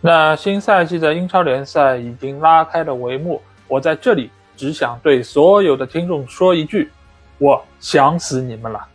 那新赛季的英超联赛已经拉开了帷幕，我在这里只想对所有的听众说一句：我想死你们了。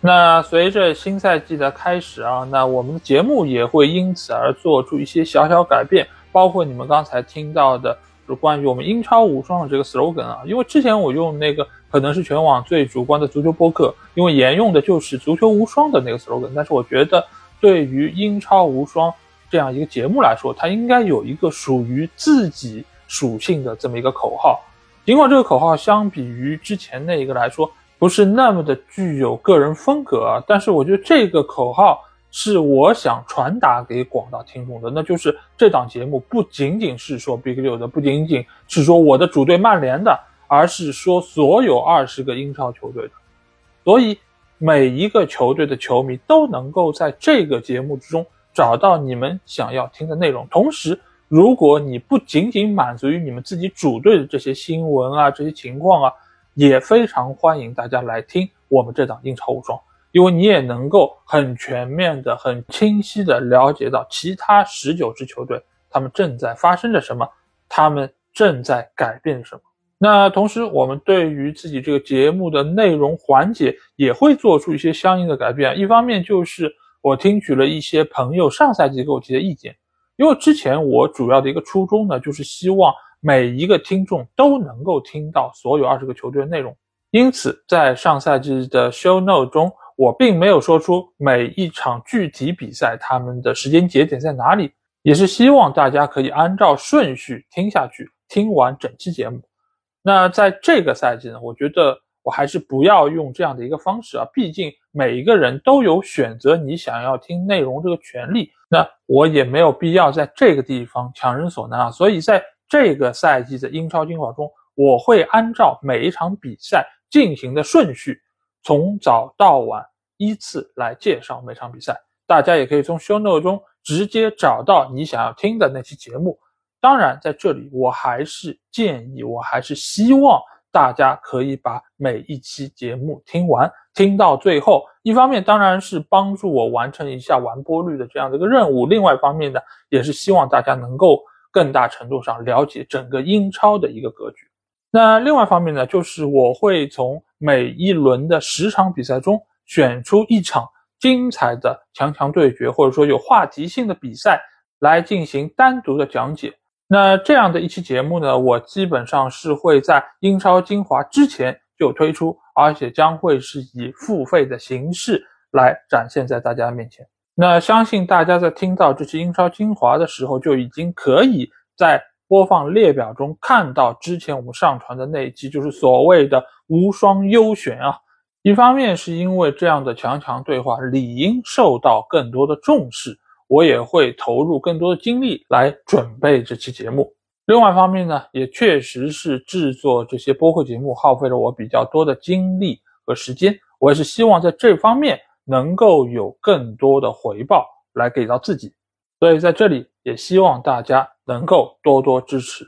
那随着新赛季的开始啊，那我们的节目也会因此而做出一些小小改变，包括你们刚才听到的，就关于我们英超无双的这个 slogan 啊，因为之前我用那个。可能是全网最主观的足球播客，因为沿用的就是“足球无双”的那个 slogan。但是我觉得，对于英超无双这样一个节目来说，它应该有一个属于自己属性的这么一个口号。尽管这个口号相比于之前那一个来说，不是那么的具有个人风格啊，但是我觉得这个口号是我想传达给广大听众的，那就是这档节目不仅仅是说 Big 六的，不仅仅是说我的主队曼联的。而是说所有二十个英超球队的，所以每一个球队的球迷都能够在这个节目之中找到你们想要听的内容。同时，如果你不仅仅满足于你们自己主队的这些新闻啊、这些情况啊，也非常欢迎大家来听我们这档英超无双，因为你也能够很全面的、很清晰的了解到其他十九支球队他们正在发生着什么，他们正在改变什么。那同时，我们对于自己这个节目的内容环节也会做出一些相应的改变。一方面就是我听取了一些朋友上赛季给我提的意见，因为之前我主要的一个初衷呢，就是希望每一个听众都能够听到所有二十个球队的内容。因此，在上赛季的 show note 中，我并没有说出每一场具体比赛他们的时间节点在哪里，也是希望大家可以按照顺序听下去，听完整期节目。那在这个赛季呢，我觉得我还是不要用这样的一个方式啊，毕竟每一个人都有选择你想要听内容这个权利，那我也没有必要在这个地方强人所难啊。所以在这个赛季的英超精华中，我会按照每一场比赛进行的顺序，从早到晚依次来介绍每场比赛。大家也可以从 show note 中直接找到你想要听的那期节目。当然，在这里我还是建议，我还是希望大家可以把每一期节目听完，听到最后。一方面当然是帮助我完成一下完播率的这样的一个任务，另外一方面呢，也是希望大家能够更大程度上了解整个英超的一个格局。那另外一方面呢，就是我会从每一轮的十场比赛中选出一场精彩的强强对决，或者说有话题性的比赛来进行单独的讲解。那这样的一期节目呢，我基本上是会在英超精华之前就推出，而且将会是以付费的形式来展现在大家面前。那相信大家在听到这期英超精华的时候，就已经可以在播放列表中看到之前我们上传的那一期，就是所谓的无双优选啊。一方面是因为这样的强强对话理应受到更多的重视。我也会投入更多的精力来准备这期节目。另外一方面呢，也确实是制作这些播客节目耗费了我比较多的精力和时间。我也是希望在这方面能够有更多的回报来给到自己。所以在这里也希望大家能够多多支持。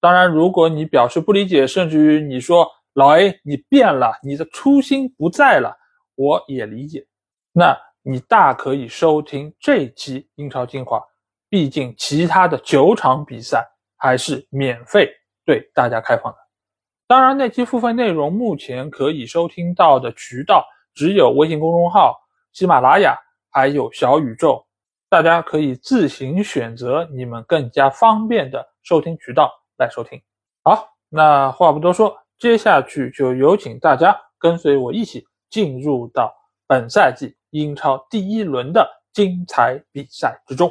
当然，如果你表示不理解，甚至于你说老 A 你变了，你的初心不在了，我也理解。那。你大可以收听这期英超精华，毕竟其他的九场比赛还是免费对大家开放的。当然，那期付费内容目前可以收听到的渠道只有微信公众号、喜马拉雅还有小宇宙，大家可以自行选择你们更加方便的收听渠道来收听。好，那话不多说，接下去就有请大家跟随我一起进入到本赛季。英超第一轮的精彩比赛之中，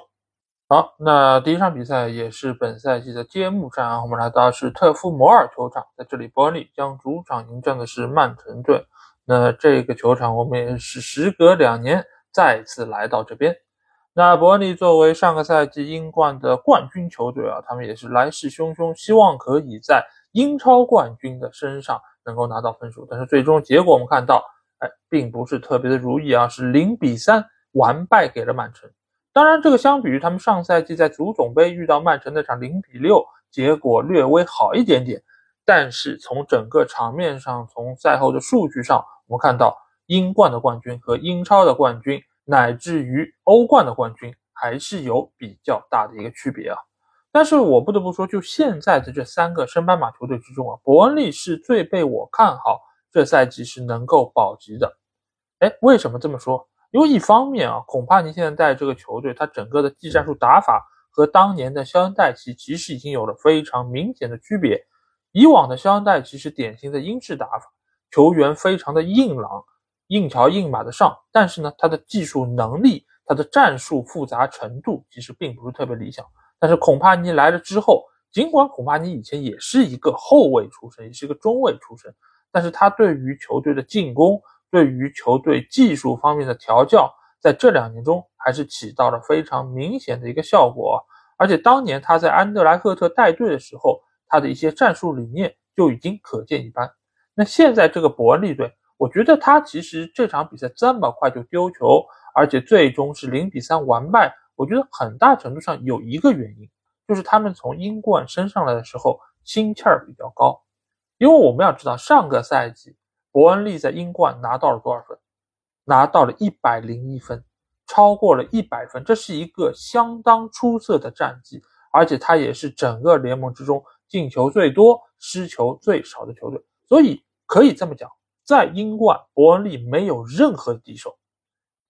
好，那第一场比赛也是本赛季的揭幕战啊，我们来到是特夫摩尔球场，在这里伯恩利将主场迎战的是曼城队。那这个球场我们也是时隔两年再次来到这边。那伯恩利作为上个赛季英冠的冠军球队啊，他们也是来势汹汹，希望可以在英超冠军的身上能够拿到分数。但是最终结果我们看到，哎，并不是特别的如意啊，是零比三完败给了曼城。当然，这个相比于他们上赛季在足总杯遇到曼城那场零比六，结果略微好一点点。但是从整个场面上，从赛后的数据上，我们看到英冠的冠军和英超的冠军。乃至于欧冠的冠军还是有比较大的一个区别啊，但是我不得不说，就现在的这三个升班马球队之中啊，伯恩利是最被我看好，这赛季是能够保级的。哎，为什么这么说？因为一方面啊，恐怕你现在带这个球队，他整个的技战术打法和当年的肖恩戴奇其实已经有了非常明显的区别。以往的肖恩戴奇是典型的英式打法，球员非常的硬朗。硬桥硬马的上，但是呢，他的技术能力、他的战术复杂程度其实并不是特别理想。但是孔帕尼来了之后，尽管孔帕尼以前也是一个后卫出身，也是一个中卫出身，但是他对于球队的进攻、对于球队技术方面的调教，在这两年中还是起到了非常明显的一个效果。而且当年他在安德莱赫特带队的时候，他的一些战术理念就已经可见一斑。那现在这个伯恩利队。我觉得他其实这场比赛这么快就丢球，而且最终是零比三完败。我觉得很大程度上有一个原因，就是他们从英冠升上来的时候心气儿比较高。因为我们要知道，上个赛季伯恩利在英冠拿到了多少分？拿到了一百零一分，超过了一百分，这是一个相当出色的战绩。而且他也是整个联盟之中进球最多、失球最少的球队。所以可以这么讲。在英冠，伯恩利没有任何敌手。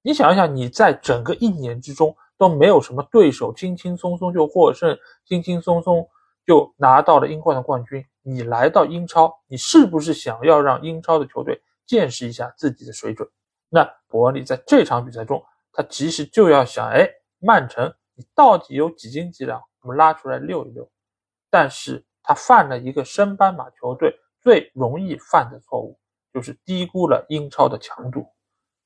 你想一想，你在整个一年之中都没有什么对手，轻轻松松就获胜，轻轻松松就拿到了英冠的冠军。你来到英超，你是不是想要让英超的球队见识一下自己的水准？那伯恩利在这场比赛中，他其实就要想：哎，曼城，你到底有几斤几两？我们拉出来溜一溜。但是他犯了一个升班马球队最容易犯的错误。就是低估了英超的强度。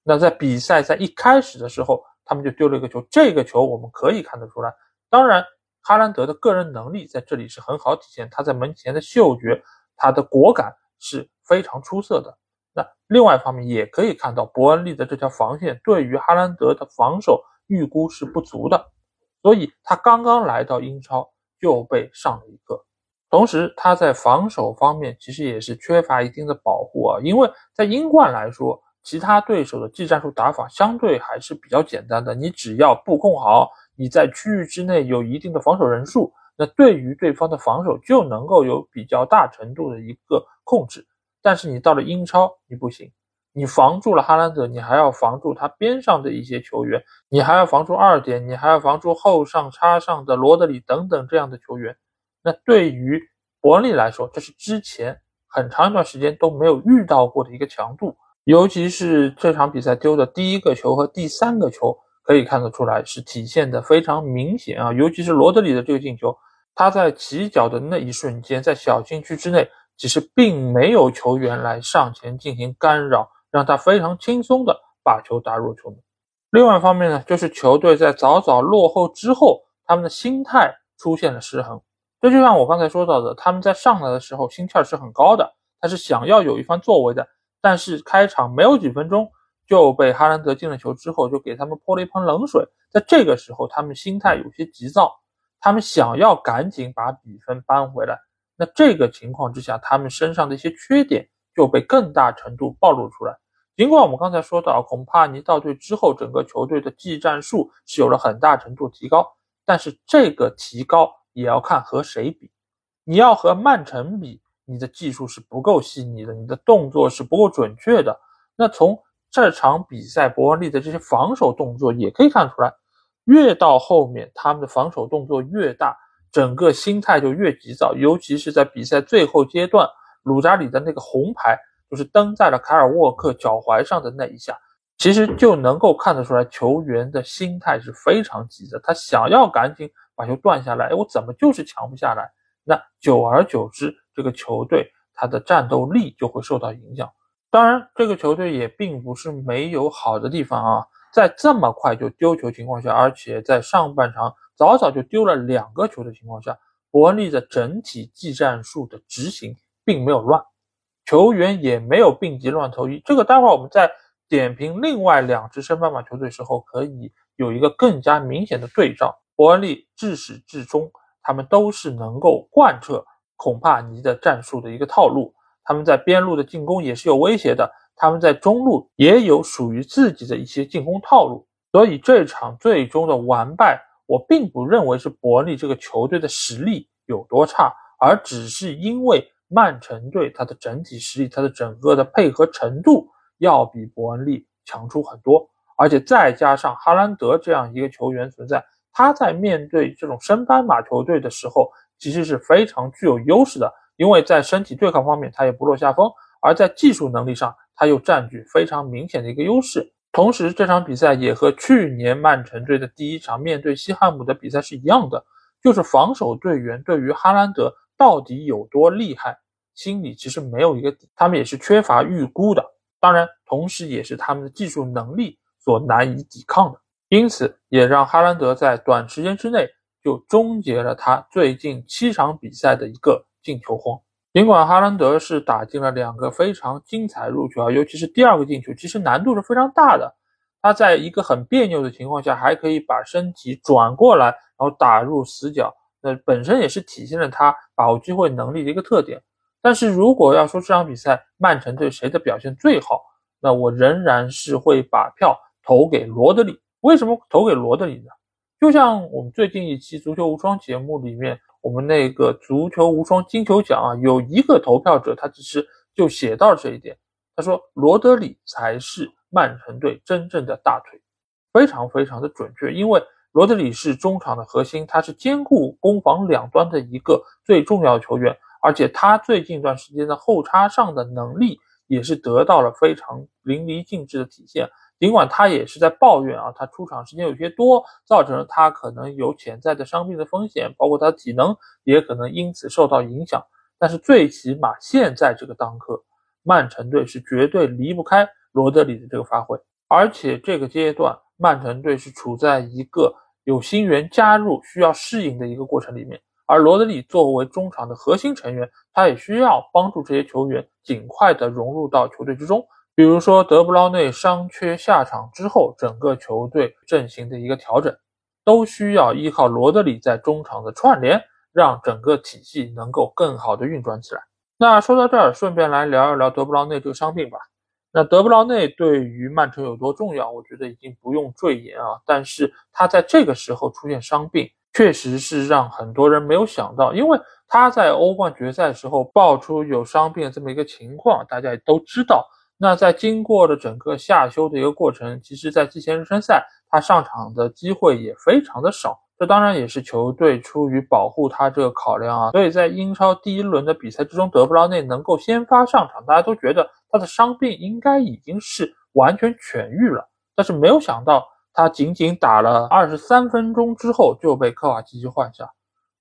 那在比赛在一开始的时候，他们就丢了一个球。这个球我们可以看得出来，当然哈兰德的个人能力在这里是很好体现，他在门前的嗅觉，他的果敢是非常出色的。那另外一方面也可以看到，伯恩利的这条防线对于哈兰德的防守预估是不足的，所以他刚刚来到英超就被上了一课。同时，他在防守方面其实也是缺乏一定的保护啊，因为在英冠来说，其他对手的技战术打法相对还是比较简单的。你只要布控好，你在区域之内有一定的防守人数，那对于对方的防守就能够有比较大程度的一个控制。但是你到了英超，你不行，你防住了哈兰德，你还要防住他边上的一些球员，你还要防住二点，你还要防住后上插上的罗德里等等这样的球员。那对于伯恩利来说，这是之前很长一段时间都没有遇到过的一个强度，尤其是这场比赛丢的第一个球和第三个球，可以看得出来是体现的非常明显啊。尤其是罗德里的这个进球，他在起脚的那一瞬间，在小禁区之内，其实并没有球员来上前进行干扰，让他非常轻松的把球打入球门。另外一方面呢，就是球队在早早落后之后，他们的心态出现了失衡。这就像我刚才说到的，他们在上来的时候心气儿是很高的，他是想要有一番作为的。但是开场没有几分钟就被哈兰德进了球之后，就给他们泼了一盆冷水。在这个时候，他们心态有些急躁，他们想要赶紧把比分扳回来。那这个情况之下，他们身上的一些缺点就被更大程度暴露出来。尽管我们刚才说到，恐怕尼到队之后，整个球队的技战术是有了很大程度提高，但是这个提高。也要看和谁比，你要和曼城比，你的技术是不够细腻的，你的动作是不够准确的。那从这场比赛伯恩利的这些防守动作也可以看出来，越到后面他们的防守动作越大，整个心态就越急躁。尤其是在比赛最后阶段，鲁扎里的那个红牌就是蹬在了凯尔沃克脚踝上的那一下，其实就能够看得出来球员的心态是非常急的，他想要赶紧。把球断下来，哎，我怎么就是抢不下来？那久而久之，这个球队他的战斗力就会受到影响。当然，这个球队也并不是没有好的地方啊。在这么快就丢球情况下，而且在上半场早早就丢了两个球的情况下，伯恩利的整体技战术的执行并没有乱，球员也没有病急乱投医。这个待会儿我们在点评另外两支升班马球队时候，可以有一个更加明显的对照。伯恩利至始至终，他们都是能够贯彻孔帕尼的战术的一个套路。他们在边路的进攻也是有威胁的。他们在中路也有属于自己的一些进攻套路，所以这场最终的完败，我并不认为是伯恩利这个球队的实力有多差，而只是因为曼城队它的整体实力、它的整个的配合程度要比伯恩利强出很多，而且再加上哈兰德这样一个球员存在，他在面对这种升班马球队的时候，其实是非常具有优势的，因为在身体对抗方面他也不落下风，而在技术能力上。他又占据非常明显的一个优势，同时这场比赛也和去年曼城队的第一场面对西汉姆的比赛是一样的，就是防守队员对于哈兰德到底有多厉害，心里其实没有一个底，他们也是缺乏预估的。当然，同时也是他们的技术能力所难以抵抗的，因此也让哈兰德在短时间之内就终结了他最近七场比赛的一个进球荒。尽管哈兰德是打进了两个非常精彩入球啊，尤其是第二个进球，其实难度是非常大的。他在一个很别扭的情况下，还可以把身体转过来，然后打入死角，那本身也是体现了他把握机会能力的一个特点。但是如果要说这场比赛曼城队谁的表现最好，那我仍然是会把票投给罗德里。为什么投给罗德里呢？就像我们最近一期足球无双节目里面。我们那个足球无双金球奖啊，有一个投票者，他其实就写到了这一点。他说罗德里才是曼城队真正的大腿，非常非常的准确。因为罗德里是中场的核心，他是兼顾攻防两端的一个最重要球员，而且他最近一段时间的后插上的能力也是得到了非常淋漓尽致的体现。尽管他也是在抱怨啊，他出场时间有些多，造成了他可能有潜在的伤病的风险，包括他体能也可能因此受到影响。但是最起码现在这个当刻，曼城队是绝对离不开罗德里的这个发挥，而且这个阶段曼城队是处在一个有新援加入需要适应的一个过程里面，而罗德里作为中场的核心成员，他也需要帮助这些球员尽快的融入到球队之中。比如说德布劳内伤缺下场之后，整个球队阵型的一个调整，都需要依靠罗德里在中场的串联，让整个体系能够更好的运转起来。那说到这儿，顺便来聊一聊德布劳内这个伤病吧。那德布劳内对于曼城有多重要，我觉得已经不用赘言啊。但是他在这个时候出现伤病，确实是让很多人没有想到，因为他在欧冠决赛时候爆出有伤病这么一个情况，大家也都知道。那在经过了整个夏休的一个过程，其实，在季前热身赛他上场的机会也非常的少，这当然也是球队出于保护他这个考量啊。所以在英超第一轮的比赛之中，德布劳内能够先发上场，大家都觉得他的伤病应该已经是完全痊愈了。但是没有想到，他仅仅打了二十三分钟之后就被科瓦基奇换下，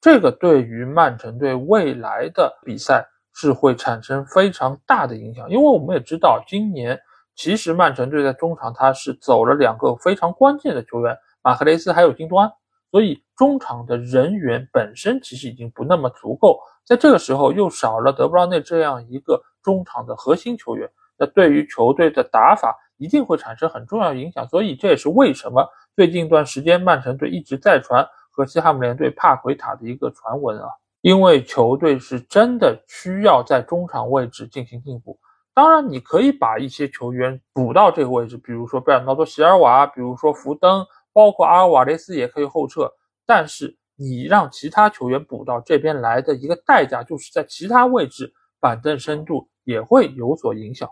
这个对于曼城队未来的比赛。是会产生非常大的影响，因为我们也知道，今年其实曼城队在中场他是走了两个非常关键的球员，马克雷斯还有金多安，所以中场的人员本身其实已经不那么足够，在这个时候又少了德布劳内这样一个中场的核心球员，那对于球队的打法一定会产生很重要影响，所以这也是为什么最近一段时间曼城队一直在传和西汉姆联队帕奎塔的一个传闻啊。因为球队是真的需要在中场位置进行进步，当然你可以把一些球员补到这个位置，比如说贝尔纳多·席尔瓦，比如说福登，包括阿尔瓦雷斯也可以后撤。但是你让其他球员补到这边来的一个代价，就是在其他位置板凳深度也会有所影响。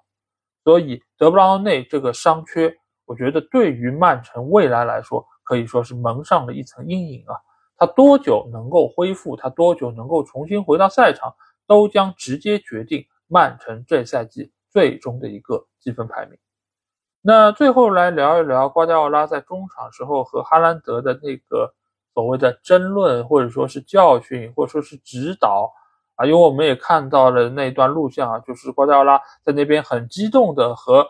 所以德布劳内这个伤缺，我觉得对于曼城未来来说，可以说是蒙上了一层阴影啊。他多久能够恢复？他多久能够重新回到赛场，都将直接决定曼城这赛季最终的一个积分排名。那最后来聊一聊瓜迪奥拉在中场时候和哈兰德的那个所谓的争论，或者说是教训，或者说是指导啊，因为我们也看到了那段录像啊，就是瓜迪奥拉在那边很激动的和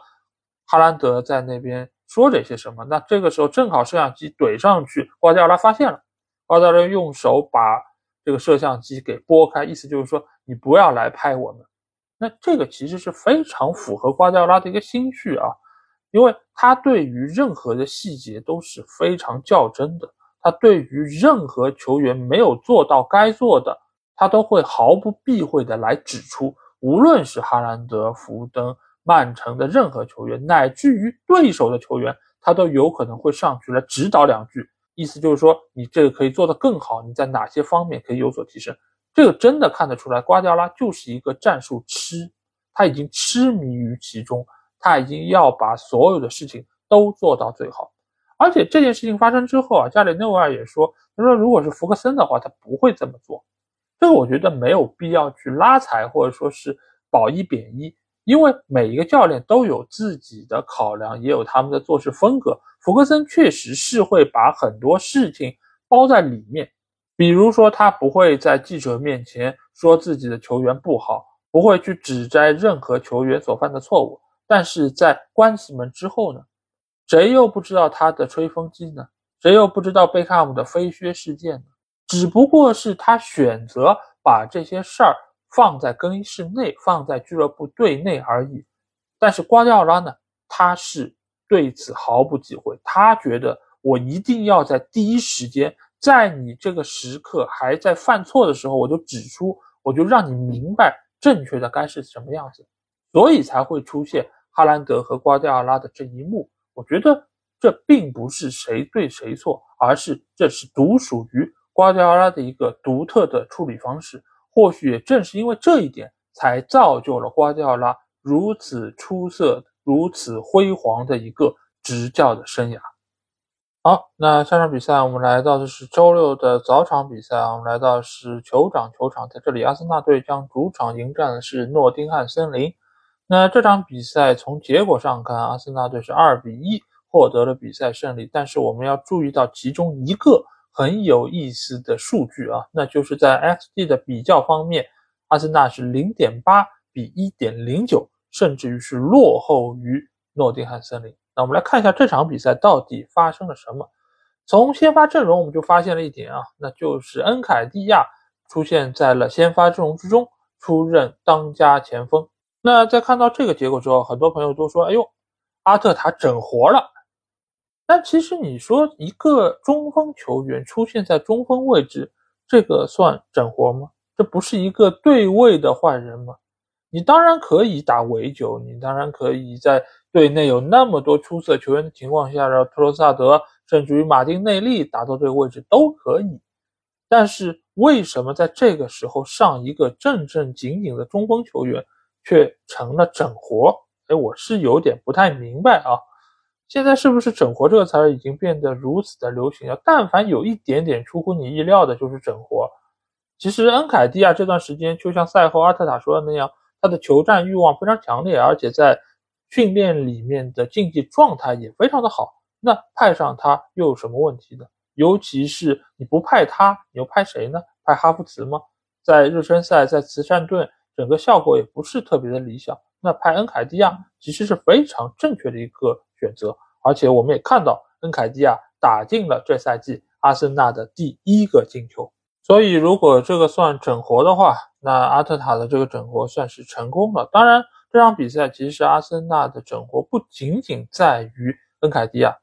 哈兰德在那边说着些什么。那这个时候正好摄像机怼上去，瓜迪奥拉发现了，瓜迪奥拉用手把这个摄像机给拨开，意思就是说你不要来拍我们。那这个其实是非常符合瓜迪奥拉的一个心绪啊，因为他对于任何的细节都是非常较真的，他对于任何球员没有做到该做的，他都会毫不避讳的来指出，无论是哈兰德、福登、曼城的任何球员，乃至于对手的球员，他都有可能会上去来指导两句，意思就是说你这个可以做得更好，你在哪些方面可以有所提升。这个真的看得出来，瓜迪奥拉就是一个战术痴，他已经痴迷于其中，他已经要把所有的事情都做到最好。而且这件事情发生之后啊，加里内维尔也说，他说如果是福克森的话，他不会这么做。这个我觉得没有必要去拉踩或者说是褒一贬一，因为每一个教练都有自己的考量，也有他们的做事风格。福克森确实是会把很多事情包在里面。比如说，他不会在记者面前说自己的球员不好，不会去指摘任何球员所犯的错误。但是在关起门之后呢，谁又不知道他的吹风机呢？谁又不知道贝克汉姆的飞靴事件呢？只不过是他选择把这些事儿放在更衣室内，放在俱乐部队内而已。但是瓜迪奥拉呢，他是对此毫不忌讳，他觉得我一定要在第一时间。在你这个时刻还在犯错的时候，我就指出，我就让你明白正确的该是什么样子，所以才会出现哈兰德和瓜迪奥拉的这一幕。我觉得这并不是谁对谁错，而是这是独属于瓜迪奥拉的一个独特的处理方式。或许也正是因为这一点，才造就了瓜迪奥拉如此出色、如此辉煌的一个执教的生涯。好，那下场比赛我们来到的是周六的早场比赛啊，我们来到是酋长球场，在这里，阿森纳队将主场迎战的是诺丁汉森林。那这场比赛从结果上看，阿森纳队是二比一获得了比赛胜利。但是我们要注意到其中一个很有意思的数据啊，那就是在 xG 的比较方面，阿森纳是零点八比一点零九，甚至于是落后于诺丁汉森林。那我们来看一下这场比赛到底发生了什么。从先发阵容我们就发现了一点啊，那就是恩凯蒂亚出现在了先发阵容之中，出任当家前锋。那在看到这个结果之后，很多朋友都说：“哎呦，阿特塔整活了。”但其实你说一个中锋球员出现在中锋位置，这个算整活吗？这不是一个对位的换人吗？你当然可以打围九，你当然可以在。队内有那么多出色球员的情况下，让特罗萨德甚至于马丁内利打到这个位置都可以。但是为什么在这个时候上一个正正经经的中锋球员却成了整活？哎，我是有点不太明白啊。现在是不是整活这个词儿已经变得如此的流行了？但凡有一点点出乎你意料的，就是整活。其实恩凯蒂亚这段时间就像赛后阿特塔说的那样，他的求战欲望非常强烈，而且在。训练里面的竞技状态也非常的好，那派上他又有什么问题呢？尤其是你不派他，你又派谁呢？派哈弗茨吗？在热身赛，在慈善顿，整个效果也不是特别的理想。那派恩凯蒂亚其实是非常正确的一个选择，而且我们也看到恩凯蒂亚打进了这赛季阿森纳的第一个进球。所以如果这个算整活的话，那阿特塔的这个整活算是成功了。当然。这场比赛其实阿森纳的整活不仅仅在于恩凯迪亚，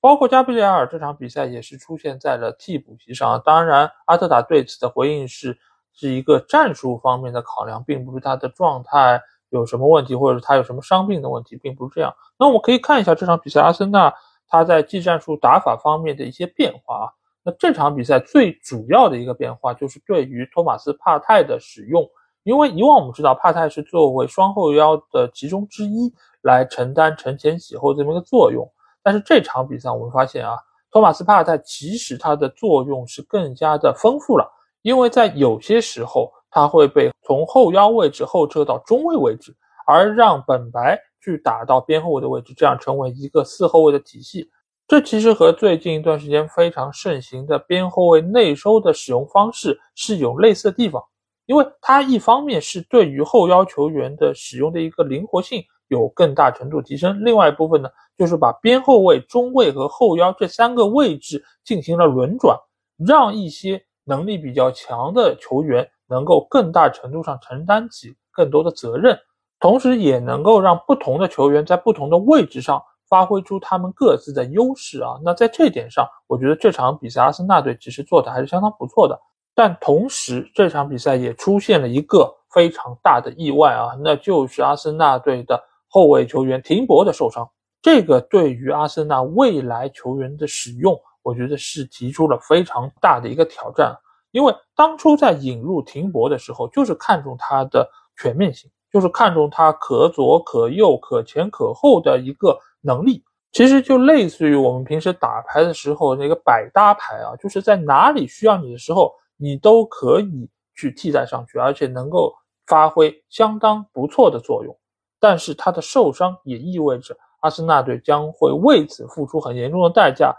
包括加布里埃尔这场比赛也是出现在了替补席上。当然，阿特塔对此的回应是是一个战术方面的考量，并不是他的状态有什么问题，或者是他有什么伤病的问题，并不是这样。那我们可以看一下这场比赛阿森纳他在技战术打法方面的一些变化啊。那这场比赛最主要的一个变化就是对于托马斯帕泰的使用。因为以往我们知道帕泰是作为双后腰的其中之一来承担承前启后这么一个作用，但是这场比赛我们发现啊，托马斯帕泰其实他的作用是更加的丰富了，因为在有些时候他会被从后腰位置后撤到中卫位置，而让本白去打到边后卫的位置，这样成为一个四后卫的体系。这其实和最近一段时间非常盛行的边后卫内收的使用方式是有类似的地方。因为它一方面是对于后腰球员的使用的一个灵活性有更大程度提升。另外一部分呢，就是把边后卫、中卫和后腰这三个位置进行了轮转，让一些能力比较强的球员能够更大程度上承担起更多的责任，同时也能够让不同的球员在不同的位置上发挥出他们各自的优势啊。那在这点上，我觉得这场比赛阿森纳队其实做的还是相当不错的。但同时，这场比赛也出现了一个非常大的意外啊，那就是阿森纳队的后卫球员廷博的受伤。这个对于阿森纳未来球员的使用，我觉得是提出了非常大的一个挑战。因为当初在引入停博的时候，就是看中他的全面性，就是看中他可左可右、可前可后的一个能力。其实就类似于我们平时打牌的时候那个百搭牌啊，就是在哪里需要你的时候。你都可以去替代上去，而且能够发挥相当不错的作用。但是他的受伤也意味着阿森纳队将会为此付出很严重的代价，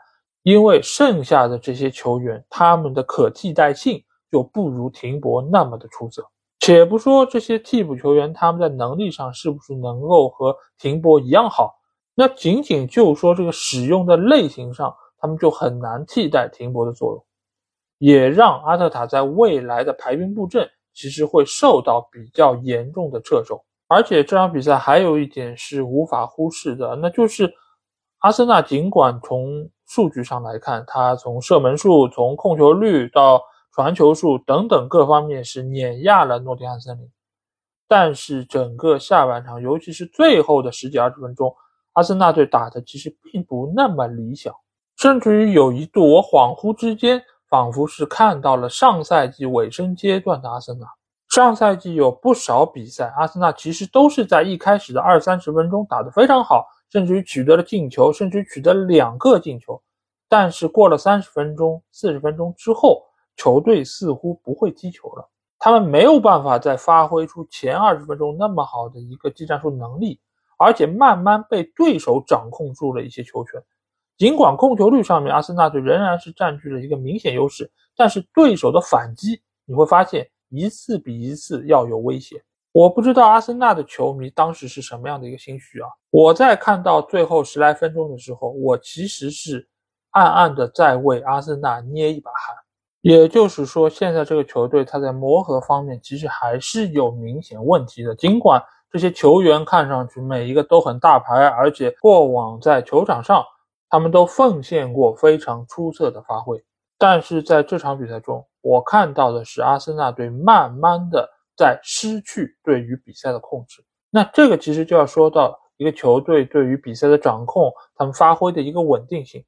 因为剩下的这些球员他们的可替代性就不如停博那么的出色。且不说这些替补球员他们在能力上是不是能够和停博一样好，那仅仅就说这个使用的类型上，他们就很难替代停博的作用。也让阿特塔在未来的排兵布阵其实会受到比较严重的掣肘，而且这场比赛还有一点是无法忽视的，那就是阿森纳尽管从数据上来看，他从射门数、从控球率到传球数等等各方面是碾压了诺丁汉森林，但是整个下半场，尤其是最后的十几二十分钟，阿森纳队打的其实并不那么理想，甚至于有一度我恍惚之间。仿佛是看到了上赛季尾声阶段的阿森纳。上赛季有不少比赛，阿森纳其实都是在一开始的二三十分钟打得非常好，甚至于取得了进球，甚至于取得两个进球。但是过了三十分钟、四十分钟之后，球队似乎不会踢球了，他们没有办法再发挥出前二十分钟那么好的一个技战术能力，而且慢慢被对手掌控住了一些球权。尽管控球率上面，阿森纳队仍然是占据了一个明显优势，但是对手的反击你会发现一次比一次要有威胁。我不知道阿森纳的球迷当时是什么样的一个心绪啊！我在看到最后十来分钟的时候，我其实是暗暗的在为阿森纳捏一把汗。也就是说，现在这个球队他在磨合方面其实还是有明显问题的。尽管这些球员看上去每一个都很大牌，而且过往在球场上。他们都奉献过非常出色的发挥，但是在这场比赛中，我看到的是阿森纳队慢慢的在失去对于比赛的控制。那这个其实就要说到一个球队对于比赛的掌控，他们发挥的一个稳定性。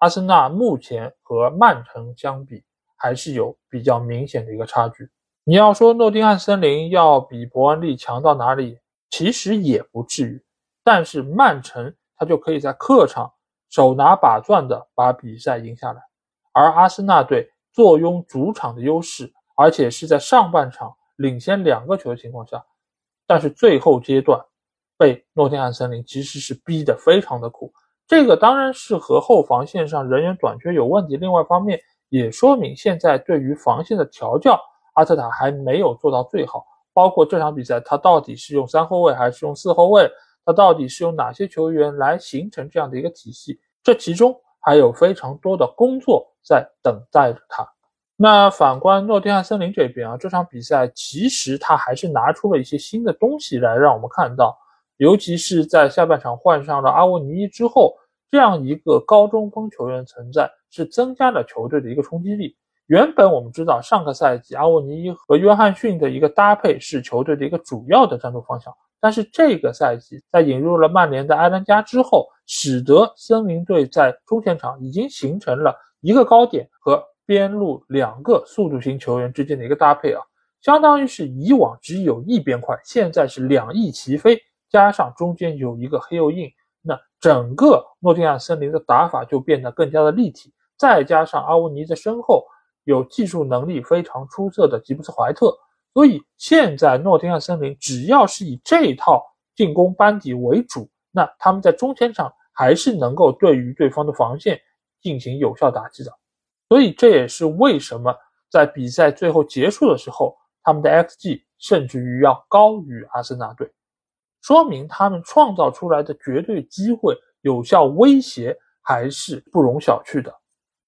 阿森纳目前和曼城相比，还是有比较明显的一个差距。你要说诺丁汉森林要比伯恩利强到哪里，其实也不至于。但是曼城他就可以在客场。手拿把攥的把比赛赢下来，而阿森纳队坐拥主场的优势，而且是在上半场领先两个球的情况下，但是最后阶段被诺丁汉森林其实是逼得非常的苦。这个当然是和后防线上人员短缺有问题，另外一方面也说明现在对于防线的调教，阿特塔还没有做到最好。包括这场比赛，他到底是用三后卫还是用四后卫？他到底是用哪些球员来形成这样的一个体系？这其中还有非常多的工作在等待着他。那反观诺丁汉森林这边啊，这场比赛其实他还是拿出了一些新的东西来让我们看到，尤其是在下半场换上了阿沃尼伊之后，这样一个高中锋球员存在是增加了球队的一个冲击力。原本我们知道上个赛季阿沃尼伊和约翰逊的一个搭配是球队的一个主要的战术方向。但是这个赛季，在引入了曼联的埃兰加之后，使得森林队在中前场已经形成了一个高点和边路两个速度型球员之间的一个搭配啊，相当于是以往只有一边快，现在是两翼齐飞，加上中间有一个黑又硬，那整个诺丁汉森林的打法就变得更加的立体。再加上阿乌尼的身后有技术能力非常出色的吉布斯怀特。所以现在诺丁汉森林只要是以这套进攻班底为主，那他们在中前场还是能够对于对方的防线进行有效打击的。所以这也是为什么在比赛最后结束的时候，他们的 xG 甚至于要高于阿森纳队。说明他们创造出来的绝对机会、有效威胁还是不容小觑的。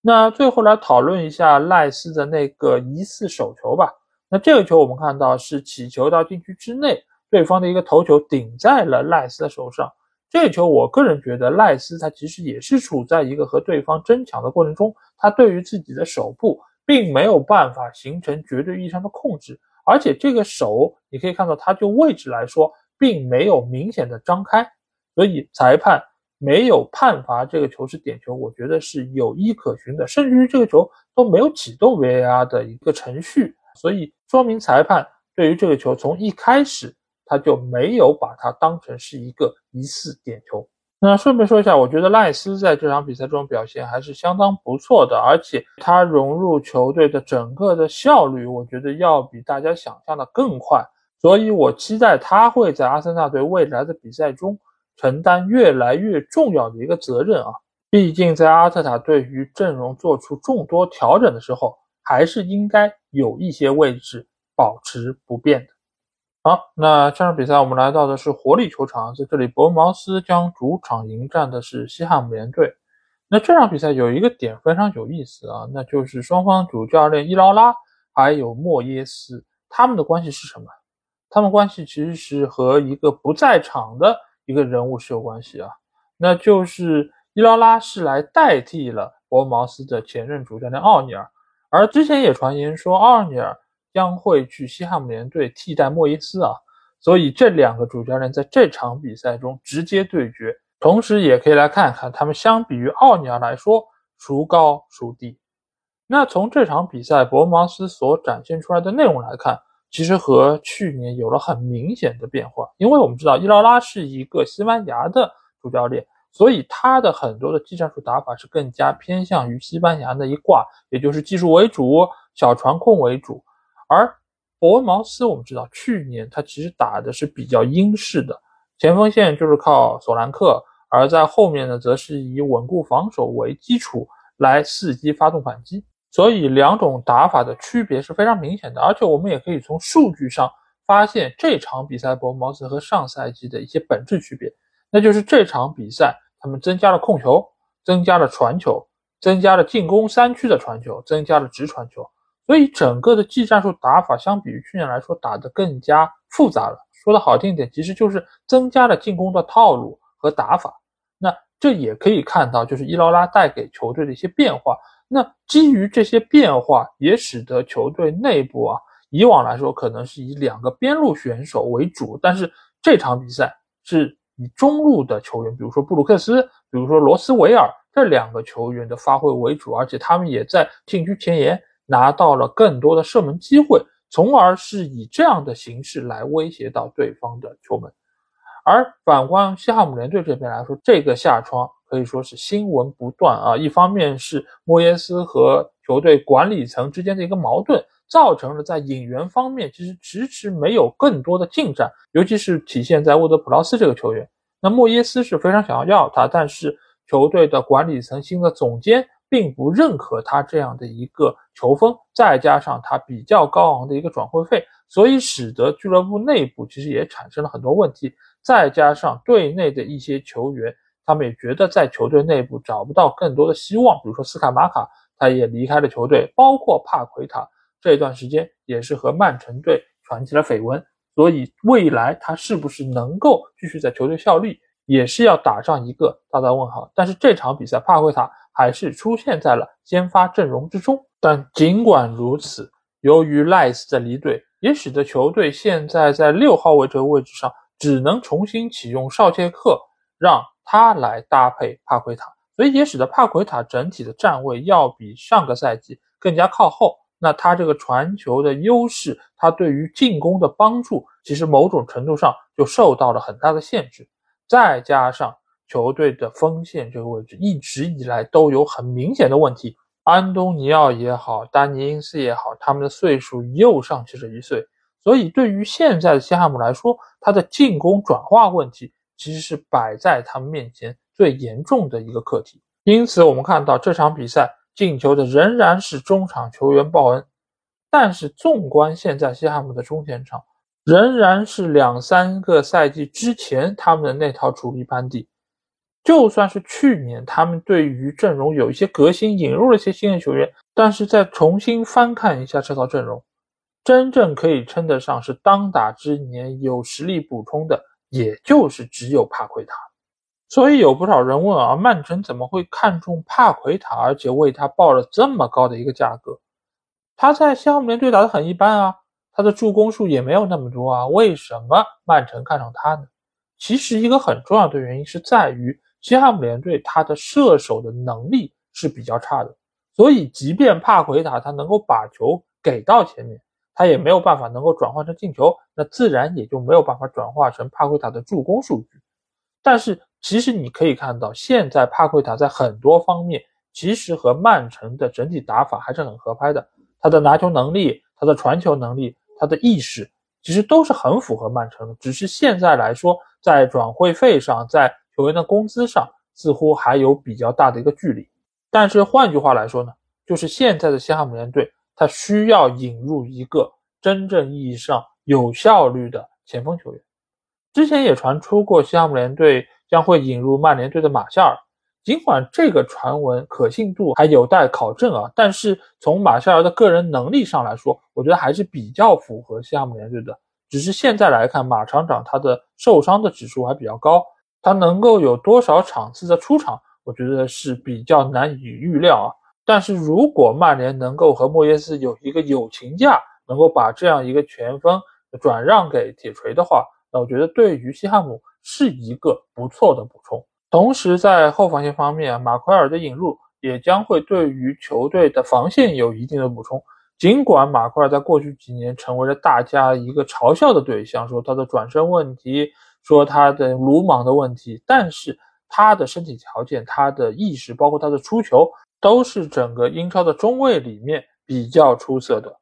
那最后来讨论一下赖斯的那个疑似手球吧。那这个球我们看到是起球到禁区之内，对方的一个头球顶在了赖斯的手上。这球我个人觉得赖斯他其实也是处在一个和对方争抢的过程中，他对于自己的手部并没有办法形成绝对意义上的控制，而且这个手你可以看到，它就位置来说并没有明显的张开，所以裁判。没有判罚这个球是点球，我觉得是有依可循的，甚至于这个球都没有启动 VAR 的一个程序，所以说明裁判对于这个球从一开始他就没有把它当成是一个疑似点球。那顺便说一下，我觉得赖斯在这场比赛中表现还是相当不错的，而且他融入球队的整个的效率，我觉得要比大家想象的更快，所以我期待他会在阿森纳队未来的比赛中。承担越来越重要的一个责任啊！毕竟在阿特塔对于阵容做出众多调整的时候，还是应该有一些位置保持不变的。好，那这场比赛我们来到的是活力球场，在这里伯恩茅斯将主场迎战的是西汉姆联队。那这场比赛有一个点非常有意思啊，那就是双方主教练伊劳拉还有莫耶斯他们的关系是什么？他们关系其实是和一个不在场的。一个人物是有关系啊，那就是伊劳拉是来代替了博恩茅斯的前任主教练奥尼尔，而之前也传言说奥尼尔将会去西汉姆联队替代莫耶斯啊，所以这两个主教练在这场比赛中直接对决，同时也可以来看看他们相比于奥尼尔来说孰高孰低。那从这场比赛博恩茅斯所展现出来的内容来看。其实和去年有了很明显的变化，因为我们知道伊劳拉是一个西班牙的主教练，所以他的很多的技战术打法是更加偏向于西班牙那一挂，也就是技术为主、小传控为主。而伯恩茅斯，我们知道去年他其实打的是比较英式的，前锋线就是靠索兰克，而在后面呢，则是以稳固防守为基础来伺机发动反击。所以两种打法的区别是非常明显的，而且我们也可以从数据上发现这场比赛伯恩茅斯和上赛季的一些本质区别，那就是这场比赛他们增加了控球，增加了传球，增加了进攻三区的传球，增加了直传球，所以整个的技战术打法相比于去年来说打得更加复杂了。说的好听一点，其实就是增加了进攻的套路和打法。那这也可以看到，就是伊劳拉带给球队的一些变化。那基于这些变化，也使得球队内部啊，以往来说可能是以两个边路选手为主，但是这场比赛是以中路的球员，比如说布鲁克斯，比如说罗斯维尔这两个球员的发挥为主，而且他们也在禁区前沿拿到了更多的射门机会，从而是以这样的形式来威胁到对方的球门。而反观西汉姆联队这边来说，这个下窗。可以说是新闻不断啊！一方面是莫耶斯和球队管理层之间的一个矛盾，造成了在引援方面其实迟迟没有更多的进展，尤其是体现在沃德普劳斯这个球员。那莫耶斯是非常想要要他，但是球队的管理层新的总监并不认可他这样的一个球风，再加上他比较高昂的一个转会费，所以使得俱乐部内部其实也产生了很多问题，再加上队内的一些球员。他们也觉得在球队内部找不到更多的希望，比如说斯卡马卡，他也离开了球队，包括帕奎塔这段时间也是和曼城队传起了绯闻，所以未来他是不是能够继续在球队效力，也是要打上一个大大问号。但是这场比赛，帕奎塔还是出现在了先发阵容之中。但尽管如此，由于赖斯的离队，也使得球队现在在六号位这个位置上只能重新启用绍切克，让。他来搭配帕奎塔，所以也使得帕奎塔整体的站位要比上个赛季更加靠后。那他这个传球的优势，他对于进攻的帮助，其实某种程度上就受到了很大的限制。再加上球队的锋线这个位置一直以来都有很明显的问题，安东尼奥也好，丹尼因斯也好，他们的岁数又上去了一岁，所以对于现在的西汉姆来说，他的进攻转化问题。其实是摆在他们面前最严重的一个课题，因此我们看到这场比赛进球的仍然是中场球员鲍恩，但是纵观现在西汉姆的中前场，仍然是两三个赛季之前他们的那套主力班底。就算是去年他们对于阵容有一些革新，引入了一些新的球员，但是再重新翻看一下这套阵容，真正可以称得上是当打之年有实力补充的，也就是只有帕奎塔。所以有不少人问啊，曼城怎么会看中帕奎塔，而且为他报了这么高的一个价格？他在西汉姆联队打得很一般啊，他的助攻数也没有那么多啊，为什么曼城看上他呢？其实一个很重要的原因是在于。西汉姆联队他的射手的能力是比较差的，所以即便帕奎塔他能够把球给到前面，他也没有办法能够转换成进球，那自然也就没有办法转化成帕奎塔的助攻数据。但是其实你可以看到，现在帕奎塔在很多方面其实和曼城的整体打法还是很合拍的，他的拿球能力、他的传球能力、他的意识，其实都是很符合曼城的。只是现在来说，在转会费上，在球员的工资上似乎还有比较大的一个距离，但是换句话来说呢，就是现在的西汉姆联队，他需要引入一个真正意义上有效率的前锋球员。之前也传出过西汉姆联队将会引入曼联队的马夏尔，尽管这个传闻可信度还有待考证啊，但是从马夏尔的个人能力上来说，我觉得还是比较符合西汉姆联队的。只是现在来看，马厂长他的受伤的指数还比较高。他能够有多少场次的出场，我觉得是比较难以预料啊。但是如果曼联能够和莫耶斯有一个友情价，能够把这样一个前锋转让给铁锤的话，那我觉得对于西汉姆是一个不错的补充。同时在后防线方面，马奎尔的引入也将会对于球队的防线有一定的补充。尽管马奎尔在过去几年成为了大家一个嘲笑的对象，说他的转身问题。说他的鲁莽的问题，但是他的身体条件、他的意识，包括他的出球，都是整个英超的中卫里面比较出色的。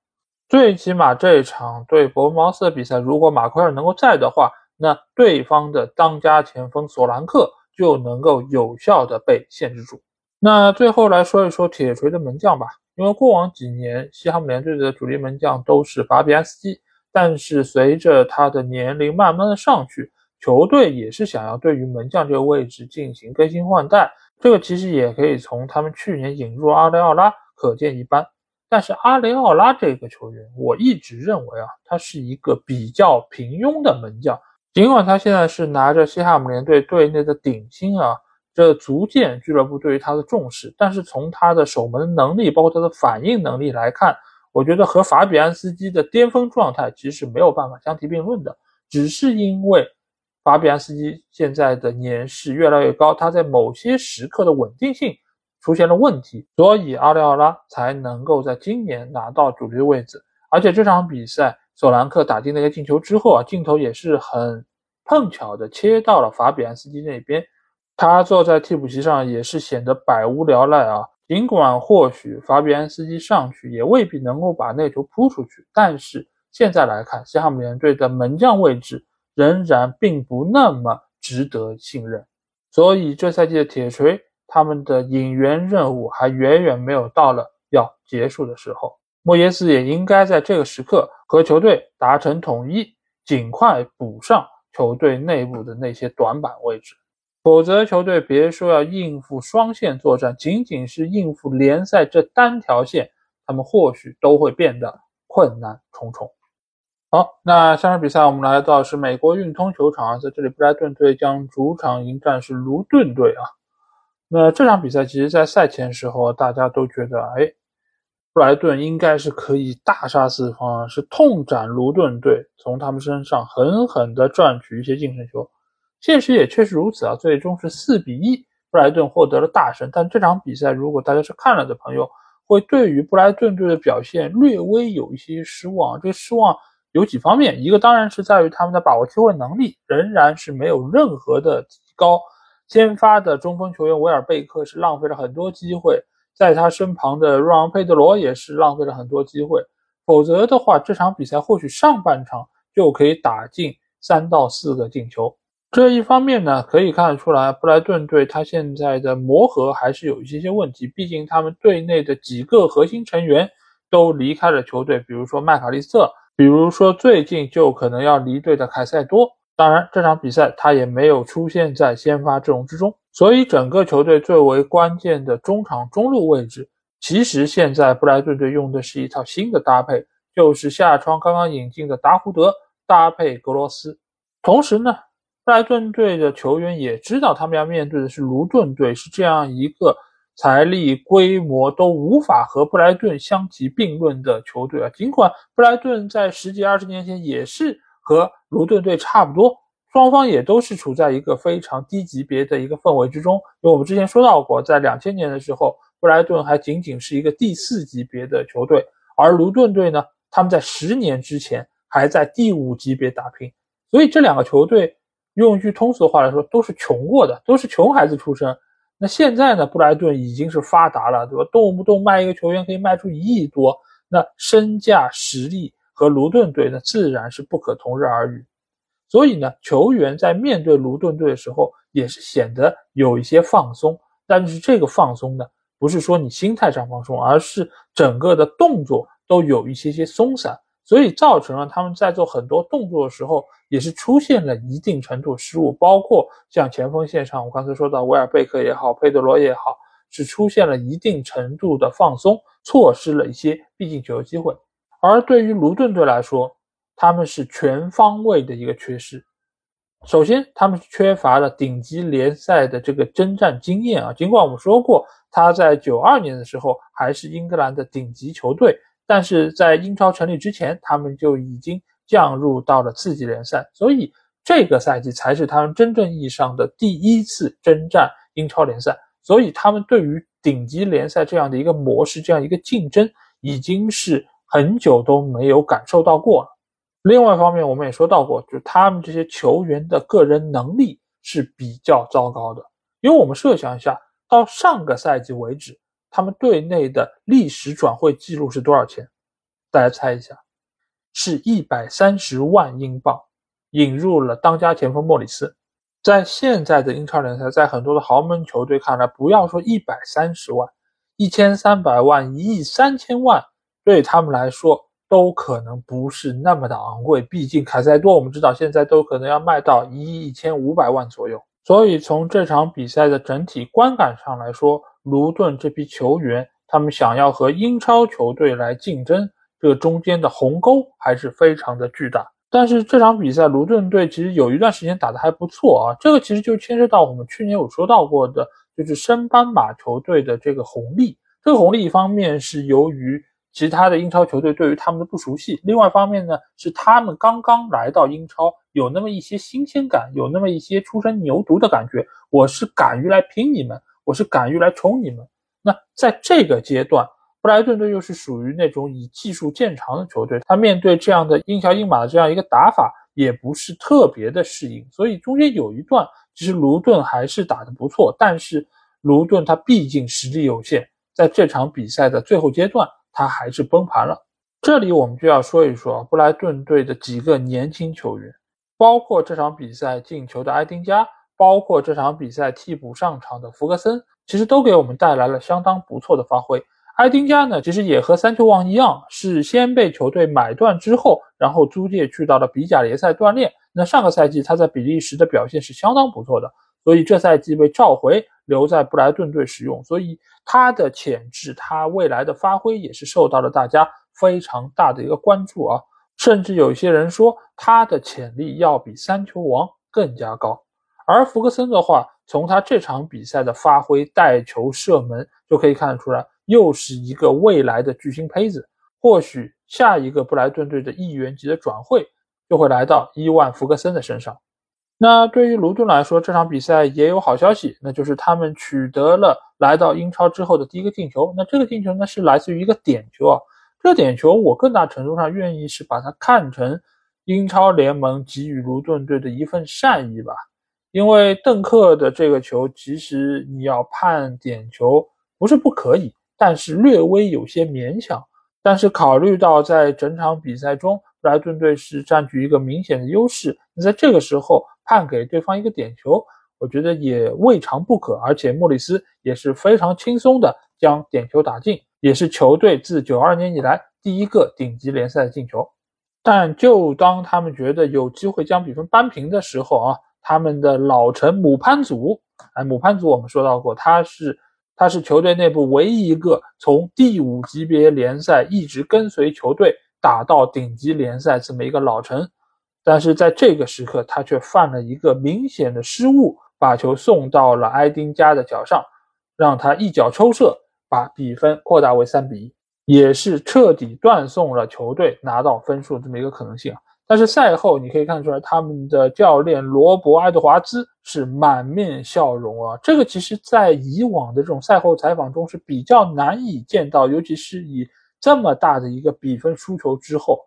最起码这一场对伯恩茅斯的比赛，如果马奎尔能够在的话，那对方的当家前锋索兰克就能够有效的被限制住。那最后来说一说铁锤的门将吧，因为过往几年西汉姆联队的主力门将都是法比安斯基，但是随着他的年龄慢慢的上去。球队也是想要对于门将这个位置进行更新换代，这个其实也可以从他们去年引入阿雷奥拉可见一斑。但是阿雷奥拉这个球员，我一直认为啊，他是一个比较平庸的门将。尽管他现在是拿着西汉姆联队队内的顶薪啊，这足见俱乐部对于他的重视。但是从他的守门能力，包括他的反应能力来看，我觉得和法比安斯基的巅峰状态其实没有办法相提并论的，只是因为。法比安斯基现在的年事越来越高，他在某些时刻的稳定性出现了问题，所以阿里奥拉才能够在今年拿到主力位置。而且这场比赛，索兰克打进那个进球之后啊，镜头也是很碰巧的切到了法比安斯基那边，他坐在替补席上也是显得百无聊赖啊。尽管或许法比安斯基上去也未必能够把那球扑出去，但是现在来看，西汉姆联队的门将位置。仍然并不那么值得信任，所以这赛季的铁锤他们的引援任务还远远没有到了要结束的时候。莫耶斯也应该在这个时刻和球队达成统一，尽快补上球队内部的那些短板位置，否则球队别说要应付双线作战，仅仅是应付联赛这单条线，他们或许都会变得困难重重。好，那下场比赛我们来到是美国运通球场啊，在这里布莱顿队将主场迎战是卢顿队啊。那这场比赛其实，在赛前时候大家都觉得，哎，布莱顿应该是可以大杀四方，是痛斩卢顿队，从他们身上狠狠地赚取一些净胜球。现实也确实如此啊，最终是四比一，布莱顿获得了大胜。但这场比赛，如果大家是看了的朋友，会对于布莱顿队的表现略微有一些失望。这失望。有几方面，一个当然是在于他们的把握机会能力仍然是没有任何的提高。先发的中锋球员维尔贝克是浪费了很多机会，在他身旁的若昂佩德罗也是浪费了很多机会。否则的话，这场比赛或许上半场就可以打进三到四个进球。这一方面呢，可以看得出来，布莱顿队他现在的磨合还是有一些些问题。毕竟他们队内的几个核心成员都离开了球队，比如说麦卡利斯特。比如说最近就可能要离队的凯塞多。当然，这场比赛他也没有出现在先发阵容之中，所以整个球队最为关键的中场中路位置，其实现在布莱顿队用的是一套新的搭配，就是夏窗刚刚引进的达胡德搭配格罗斯。同时呢，布莱顿队的球员也知道他们要面对的是卢顿队，是这样一个财力规模都无法和布莱顿相提并论的球队啊。尽管布莱顿在十几二十年前也是。和卢顿队差不多，双方也都是处在一个非常低级别的一个氛围之中。因为我们之前说到过，在两千年的时候，布莱顿还仅仅是一个第四级别的球队，而卢顿队呢，他们在十年之前还在第五级别打拼。所以这两个球队，用一句通俗的话来说，都是穷过的，都是穷孩子出身。那现在呢，布莱顿已经是发达了，对吧？动不动卖一个球员可以卖出一亿多，那身价实力。和卢顿队呢，自然是不可同日而语。所以呢，球员在面对卢顿队的时候，也是显得有一些放松。但是这个放松呢，不是说你心态上放松，而是整个的动作都有一些些松散，所以造成了他们在做很多动作的时候，也是出现了一定程度失误。包括像前锋线上，我刚才说到维尔贝克也好，佩德罗也好，是出现了一定程度的放松，错失了一些必进球的机会。而对于卢顿队来说，他们是全方位的一个缺失。首先，他们是缺乏了顶级联赛的这个征战经验啊。尽管我们说过，他在九二年的时候还是英格兰的顶级球队，但是在英超成立之前，他们就已经降入到了次级联赛，所以这个赛季才是他们真正意义上的第一次征战英超联赛。所以，他们对于顶级联赛这样的一个模式、这样一个竞争，已经是。很久都没有感受到过了。另外一方面，我们也说到过，就是他们这些球员的个人能力是比较糟糕的。因为我们设想一下，到上个赛季为止，他们队内的历史转会记录是多少钱？大家猜一下，是一百三十万英镑，引入了当家前锋莫里斯。在现在的英超联赛，在很多的豪门球队看来，不要说一百三十万，一千三百万、一亿三千万。对他们来说都可能不是那么的昂贵，毕竟凯塞多我们知道现在都可能要卖到一亿一千五百万左右。所以从这场比赛的整体观感上来说，卢顿这批球员他们想要和英超球队来竞争，这个中间的鸿沟还是非常的巨大。但是这场比赛卢顿队其实有一段时间打得还不错啊，这个其实就牵涉到我们去年有说到过的，就是升班马球队的这个红利。这个红利一方面是由于其他的英超球队对于他们的不熟悉，另外一方面呢，是他们刚刚来到英超，有那么一些新鲜感，有那么一些初生牛犊的感觉。我是敢于来拼你们，我是敢于来冲你们。那在这个阶段，布莱顿队又是属于那种以技术见长的球队，他面对这样的英乔英马的这样一个打法，也不是特别的适应。所以中间有一段，其实卢顿还是打得不错，但是卢顿他毕竟实力有限，在这场比赛的最后阶段。他还是崩盘了。这里我们就要说一说布莱顿队的几个年轻球员，包括这场比赛进球的埃丁加，包括这场比赛替补上场的福格森，其实都给我们带来了相当不错的发挥。埃丁加呢，其实也和三球王一样，是先被球队买断之后，然后租借去到了比甲联赛锻炼。那上个赛季他在比利时的表现是相当不错的，所以这赛季被召回留在布莱顿队使用。所以。他的潜质，他未来的发挥也是受到了大家非常大的一个关注啊，甚至有一些人说他的潜力要比三球王更加高。而福格森的话，从他这场比赛的发挥、带球、射门就可以看得出来，又是一个未来的巨星胚子。或许下一个布莱顿队的亿元级的转会就会来到伊万·福格森的身上。那对于卢顿来说，这场比赛也有好消息，那就是他们取得了来到英超之后的第一个进球。那这个进球呢，是来自于一个点球啊。这点球，我更大程度上愿意是把它看成英超联盟给予卢顿队的一份善意吧。因为邓克的这个球，其实你要判点球不是不可以，但是略微有些勉强。但是考虑到在整场比赛中，布莱顿队是占据一个明显的优势，那在这个时候。判给对方一个点球，我觉得也未尝不可。而且莫里斯也是非常轻松的将点球打进，也是球队自九二年以来第一个顶级联赛的进球。但就当他们觉得有机会将比分扳平的时候啊，他们的老臣姆潘祖，哎，姆潘祖我们说到过，他是他是球队内部唯一一个从第五级别联赛一直跟随球队打到顶级联赛这么一个老臣，但是在这个时刻，他却犯了一个明显的失误，把球送到了埃丁加的脚上，让他一脚抽射，把比分扩大为三比一。也是彻底断送了球队拿到分数这么一个可能性！但是赛后你可以看出来，他们的教练罗伯·爱德华兹是满面笑容啊！这个其实在以往的这种赛后采访中是比较难以见到，尤其是以这么大的一个比分输球之后，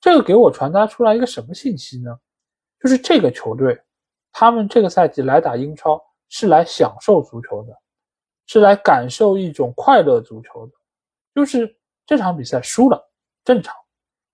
这个给我传达出来一个什么信息呢？就是这个球队，他们这个赛季来打英超是来享受足球的，是来感受一种快乐足球的。就是这场比赛输了正常，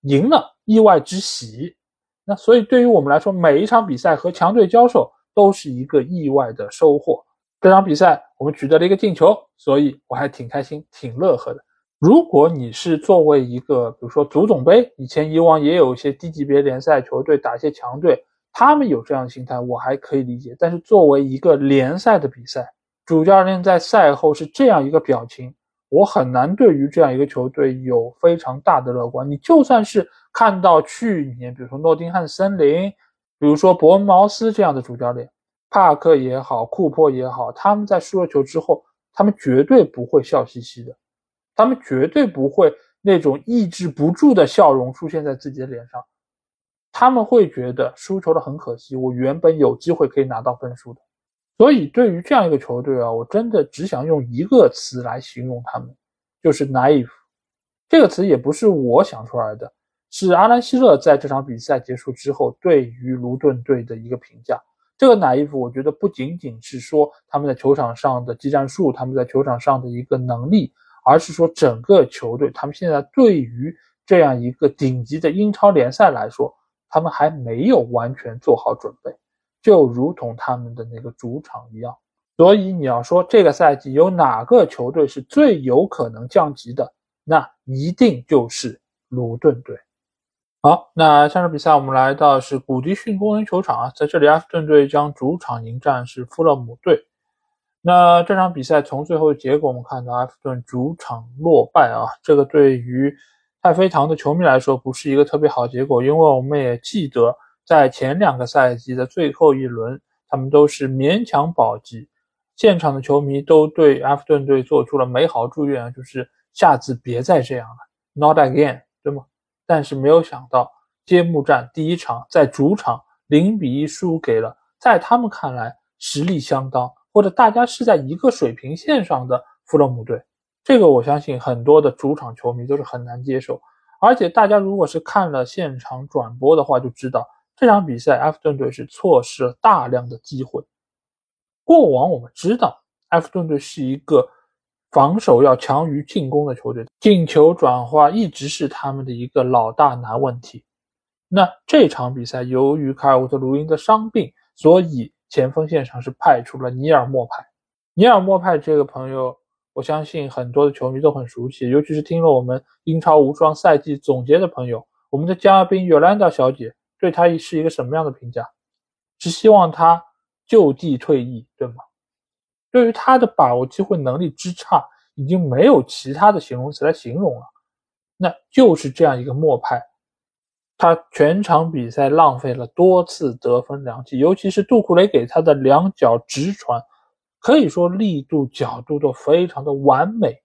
赢了意外之喜。那所以对于我们来说，每一场比赛和强队交手都是一个意外的收获。这场比赛我们取得了一个进球，所以我还挺开心、挺乐呵的。如果你是作为一个，比如说足总杯，以前以往也有一些低级别联赛球队打一些强队，他们有这样的心态，我还可以理解。但是作为一个联赛的比赛，主教练在赛后是这样一个表情。我很难对于这样一个球队有非常大的乐观。你就算是看到去年，比如说诺丁汉森林，比如说伯恩茅斯这样的主教练，帕克也好，库珀也好，他们在输了球之后，他们绝对不会笑嘻嘻的，他们绝对不会那种抑制不住的笑容出现在自己的脸上，他们会觉得输球了很可惜，我原本有机会可以拿到分数的。所以，对于这样一个球队啊，我真的只想用一个词来形容他们，就是 naive。这个词也不是我想出来的，是阿兰希勒在这场比赛结束之后对于卢顿队的一个评价。这个 naive，我觉得不仅仅是说他们在球场上的技战术，他们在球场上的一个能力，而是说整个球队，他们现在对于这样一个顶级的英超联赛来说，他们还没有完全做好准备。就如同他们的那个主场一样，所以你要说这个赛季有哪个球队是最有可能降级的，那一定就是卢顿队。好，那下场比赛我们来到是古迪逊公园球场啊，在这里，埃弗顿队将主场迎战是富勒姆队。那这场比赛从最后的结果我们看到，埃弗顿主场落败啊，这个对于太妃堂的球迷来说不是一个特别好结果，因为我们也记得。在前两个赛季的最后一轮，他们都是勉强保级，现场的球迷都对埃弗顿队做出了美好祝愿，就是下次别再这样了，Not again，对吗？但是没有想到，揭幕战第一场在主场零比一输给了在他们看来实力相当或者大家是在一个水平线上的弗洛姆队，这个我相信很多的主场球迷都是很难接受，而且大家如果是看了现场转播的话，就知道。这场比赛，埃弗顿队是错失了大量的机会。过往我们知道，埃弗顿队是一个防守要强于进攻的球队，进球转化一直是他们的一个老大难问题。那这场比赛，由于卡尔沃特卢因的伤病，所以前锋线上是派出了尼尔莫派。尼尔莫派这个朋友，我相信很多的球迷都很熟悉，尤其是听了我们英超无双赛季总结的朋友，我们的嘉宾尤兰达小姐。对他是一个什么样的评价？是希望他就地退役，对吗？对于他的把握机会能力之差，已经没有其他的形容词来形容了。那就是这样一个末派，他全场比赛浪费了多次得分良机，尤其是杜库雷给他的两脚直传，可以说力度、角度都非常的完美，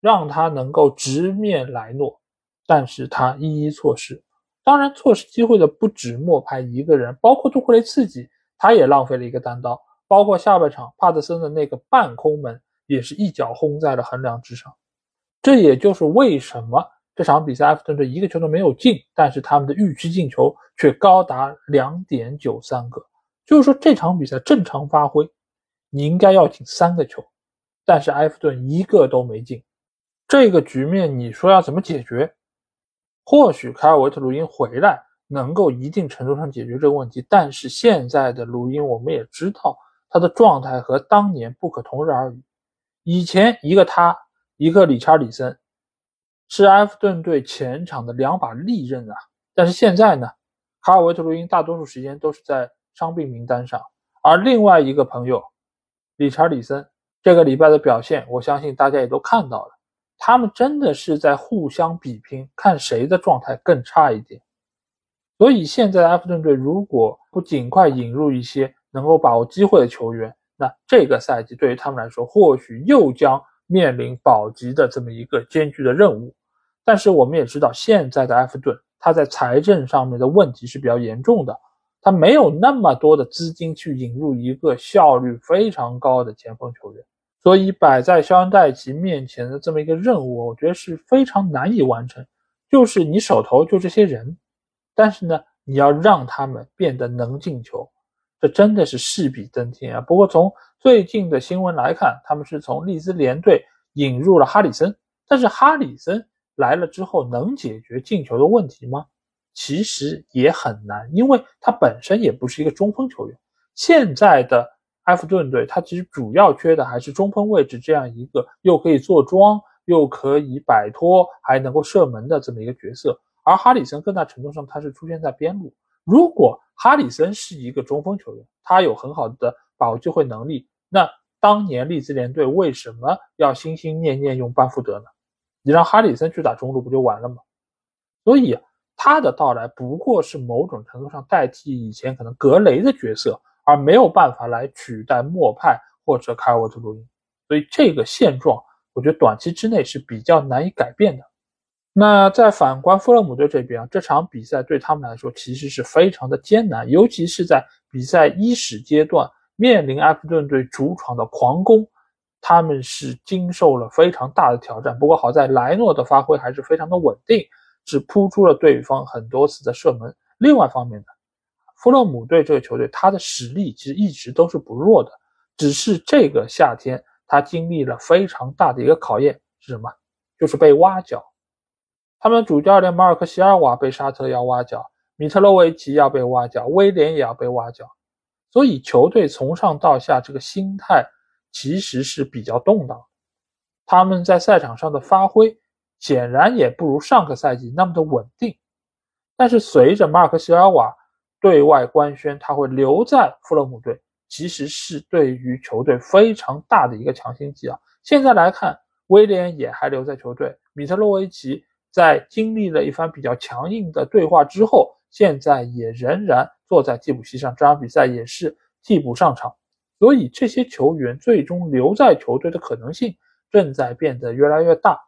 让他能够直面莱诺，但是他一一错失。当然，错失机会的不止莫派一个人，包括杜库雷自己，他也浪费了一个单刀。包括下半场帕特森的那个半空门，也是一脚轰在了横梁之上。这也就是为什么这场比赛埃弗顿队一个球都没有进，但是他们的预期进球却高达两点九三个。就是说这场比赛正常发挥，你应该要进三个球，但是埃弗顿一个都没进。这个局面你说要怎么解决？或许凯尔维特鲁因回来能够一定程度上解决这个问题，但是现在的鲁因我们也知道他的状态和当年不可同日而语。以前一个他，一个理查里森，是埃弗顿队前场的两把利刃啊，但是现在呢，卡尔维特·卢因大多数时间都是在伤病名单上，而另外一个朋友理查里森这个礼拜的表现，我相信大家也都看到了，他们真的是在互相比拼，看谁的状态更差一点。所以现在的埃弗顿队如果不尽快引入一些能够把握机会的球员，那这个赛季对于他们来说，或许又将面临保级的这么一个艰巨的任务。但是我们也知道，现在的埃弗顿他在财政上面的问题是比较严重的，他没有那么多的资金去引入一个效率非常高的前锋球员，所以摆在肖恩戴奇面前的这么一个任务，我觉得是非常难以完成。就是你手头就这些人。但是呢，你要让他们变得能进球，这真的是势比登天啊！不过从最近的新闻来看，他们是从利兹联队引入了哈里森，但是哈里森来了之后能解决进球的问题吗？其实也很难，因为他本身也不是一个中锋球员。现在的埃弗顿队，他其实主要缺的还是中锋位置这样一个又可以坐庄，又可以摆脱，还能够射门的这么一个角色。而哈里森更大程度上他是出现在边路。如果哈里森是一个中锋球员，他有很好的把握机会能力，那当年利兹联队为什么要心心念念用班福德呢？你让哈里森去打中路不就完了吗？所以他的到来不过是某种程度上代替以前可能格雷的角色，而没有办法来取代莫派或者凯尔沃特·卢因。所以这个现状，我觉得短期之内是比较难以改变的。那在反观富勒姆队这边啊，这场比赛对他们来说其实是非常的艰难，尤其是在比赛伊始阶段面临埃弗顿队主场的狂攻，他们是经受了非常大的挑战。不过好在莱诺的发挥还是非常的稳定，只扑出了对方很多次的射门。另外方面呢，富勒姆队这个球队他的实力其实一直都是不弱的，只是这个夏天他经历了非常大的一个考验是什么？就是被挖角。他们主教练马尔克·席尔瓦被沙特要挖角，米特洛维奇要被挖角，威廉也要被挖角，所以球队从上到下这个心态其实是比较动荡。他们在赛场上的发挥显然也不如上个赛季那么的稳定。但是随着马尔克·席尔瓦对外官宣他会留在富勒姆队，其实是对于球队非常大的一个强心剂啊。现在来看，威廉也还留在球队，米特洛维奇。在经历了一番比较强硬的对话之后，现在也仍然坐在替补席上，这场比赛也是替补上场，所以这些球员最终留在球队的可能性正在变得越来越大。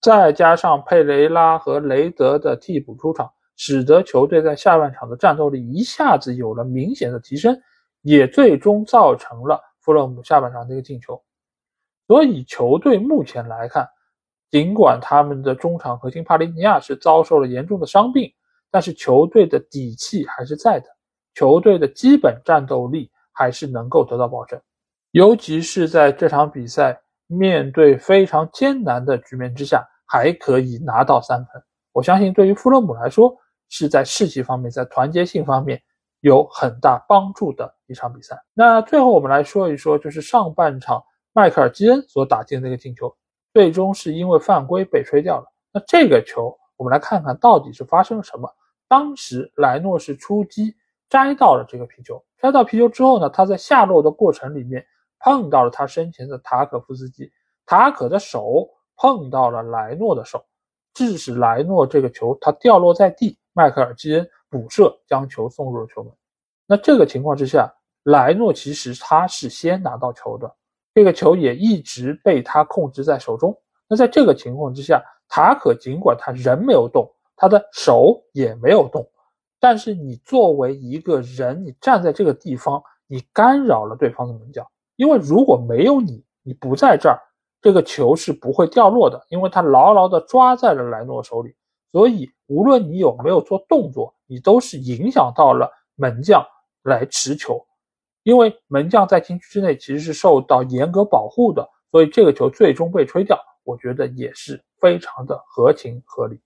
再加上佩雷拉和雷德的替补出场，使得球队在下半场的战斗力一下子有了明显的提升，也最终造成了弗洛姆下半场的一个进球。所以球队目前来看。尽管他们的中场核心帕林尼亚是遭受了严重的伤病，但是球队的底气还是在的，球队的基本战斗力还是能够得到保证。尤其是在这场比赛面对非常艰难的局面之下，还可以拿到三分。我相信对于富勒姆来说，是在士气方面、在团结性方面有很大帮助的一场比赛。那最后我们来说一说，就是上半场迈克尔基恩所打进的那个进球。最终是因为犯规被吹掉了。那这个球，我们来看看到底是发生了什么。当时莱诺是出击摘到了这个皮球，摘到皮球之后呢，他在下落的过程里面碰到了他身前的塔可夫斯基，塔可的手碰到了莱诺的手，致使莱诺这个球他掉落在地，迈克尔基恩补射将球送入了球门。那这个情况之下，莱诺其实他是先拿到球的。这个球也一直被他控制在手中。那在这个情况之下，塔可尽管他人没有动，他的手也没有动，但是你作为一个人，你站在这个地方，你干扰了对方的门将。因为如果没有你，你不在这儿，这个球是不会掉落的，因为他牢牢地抓在了莱诺手里。所以无论你有没有做动作，你都是影响到了门将来持球。因为门将在禁区之内其实是受到严格保护的，所以这个球最终被吹掉，我觉得也是非常的合情合理。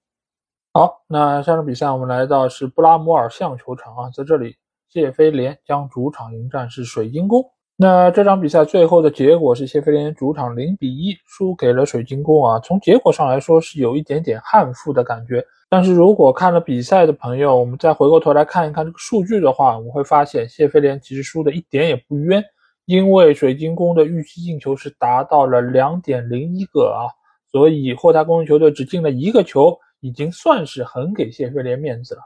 好，那下场比赛我们来到是布拉摩尔象球场啊，在这里谢菲联将主场迎战是水晶宫。那这场比赛最后的结果是谢菲联主场零比一输给了水晶宫啊。从结果上来说是有一点点憾负的感觉，但是如果看了比赛的朋友，我们再回过头来看一看这个数据的话，我们会发现谢菲联其实输的一点也不冤，因为水晶宫的预期进球是达到了两点零一个啊，所以霍塔公园球队只进了一个球，已经算是很给谢菲联面子了。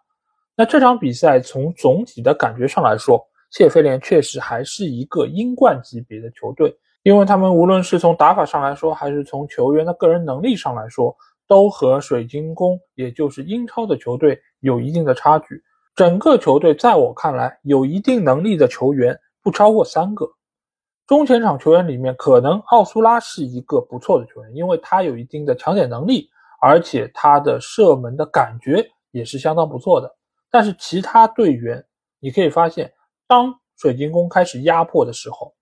那这场比赛从总体的感觉上来说，谢菲联确实还是一个英冠级别的球队，因为他们无论是从打法上来说，还是从球员的个人能力上来说，都和水晶宫，也就是英超的球队有一定的差距。整个球队在我看来，有一定能力的球员不超过三个。中前场球员里面，可能奥苏拉是一个不错的球员，因为他有一定的抢点能力，而且他的射门的感觉也是相当不错的。但是其他队员，你可以发现。当水晶宫开始压迫的时候，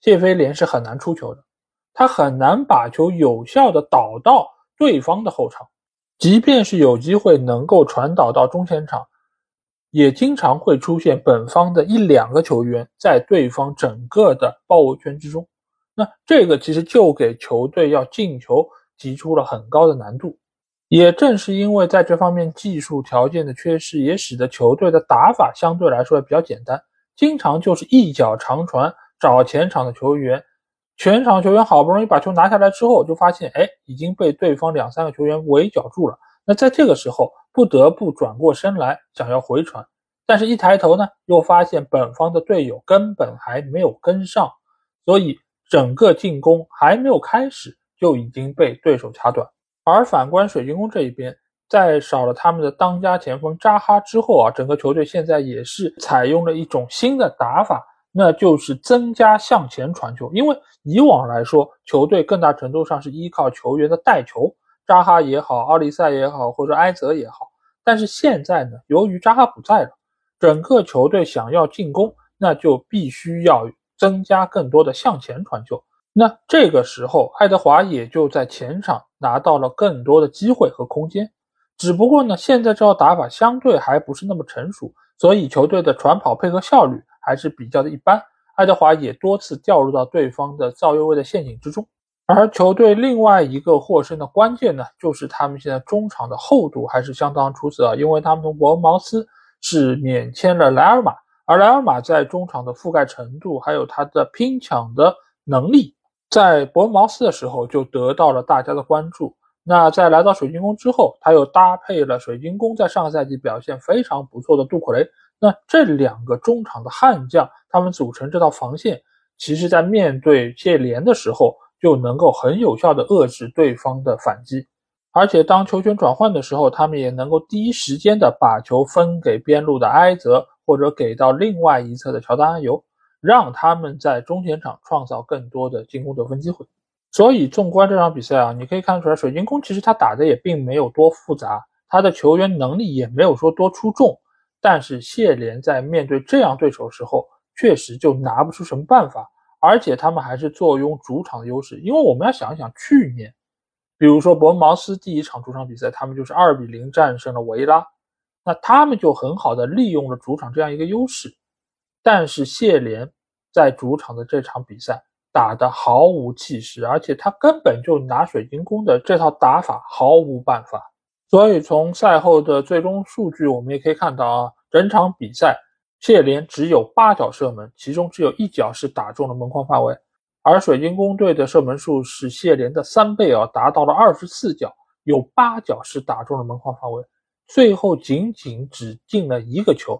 谢菲联是很难出球的，他很难把球有效的导到对方的后场，即便是有机会能够传导到中前场，也经常会出现本方的一两个球员在对方整个的包围圈之中，那这个其实就给球队要进球提出了很高的难度。也正是因为在这方面技术条件的缺失，也使得球队的打法相对来说也比较简单。经常就是一脚长传找前场的球员，全场球员好不容易把球拿下来之后，就发现哎已经被对方两三个球员围剿住了。那在这个时候不得不转过身来想要回传，但是一抬头呢，又发现本方的队友根本还没有跟上，所以整个进攻还没有开始就已经被对手掐断。而反观水晶宫这一边。在少了他们的当家前锋扎哈之后啊，整个球队现在也是采用了一种新的打法，那就是增加向前传球。因为以往来说，球队更大程度上是依靠球员的带球，扎哈也好，奥利塞也好，或者埃泽也好。但是现在呢，由于扎哈不在了，整个球队想要进攻，那就必须要增加更多的向前传球。那这个时候，爱德华也就在前场拿到了更多的机会和空间。只不过呢，现在这套打法相对还不是那么成熟，所以球队的传跑配合效率还是比较的一般。爱德华也多次掉入到对方的造越位的陷阱之中。而球队另外一个获胜的关键呢，就是他们现在中场的厚度还是相当出色，因为他们从伯恩茅斯是免签了莱尔马，而莱尔马在中场的覆盖程度还有他的拼抢的能力，在伯恩茅斯的时候就得到了大家的关注。那在来到水晶宫之后，他又搭配了水晶宫在上个赛季表现非常不错的杜库雷。那这两个中场的悍将，他们组成这套防线，其实在面对谢联的时候，就能够很有效的遏制对方的反击。而且当球权转换的时候，他们也能够第一时间的把球分给边路的埃泽，或者给到另外一侧的乔丹安尤，让他们在中前场创造更多的进攻得分机会。所以，纵观这场比赛啊，你可以看出来，水晶宫其实他打的也并没有多复杂，他的球员能力也没有说多出众。但是谢联在面对这样对手时候，确实就拿不出什么办法，而且他们还是坐拥主场的优势。因为我们要想一想，去年，比如说伯恩茅斯第一场主场比赛，他们就是二比零战胜了维拉，那他们就很好的利用了主场这样一个优势。但是谢联在主场的这场比赛。打得毫无气势，而且他根本就拿水晶宫的这套打法毫无办法。所以从赛后的最终数据，我们也可以看到啊，整场比赛谢联只有八脚射门，其中只有一脚是打中了门框范围，而水晶宫队的射门数是谢联的三倍啊，达到了二十四脚，有八脚是打中了门框范围，最后仅仅只进了一个球，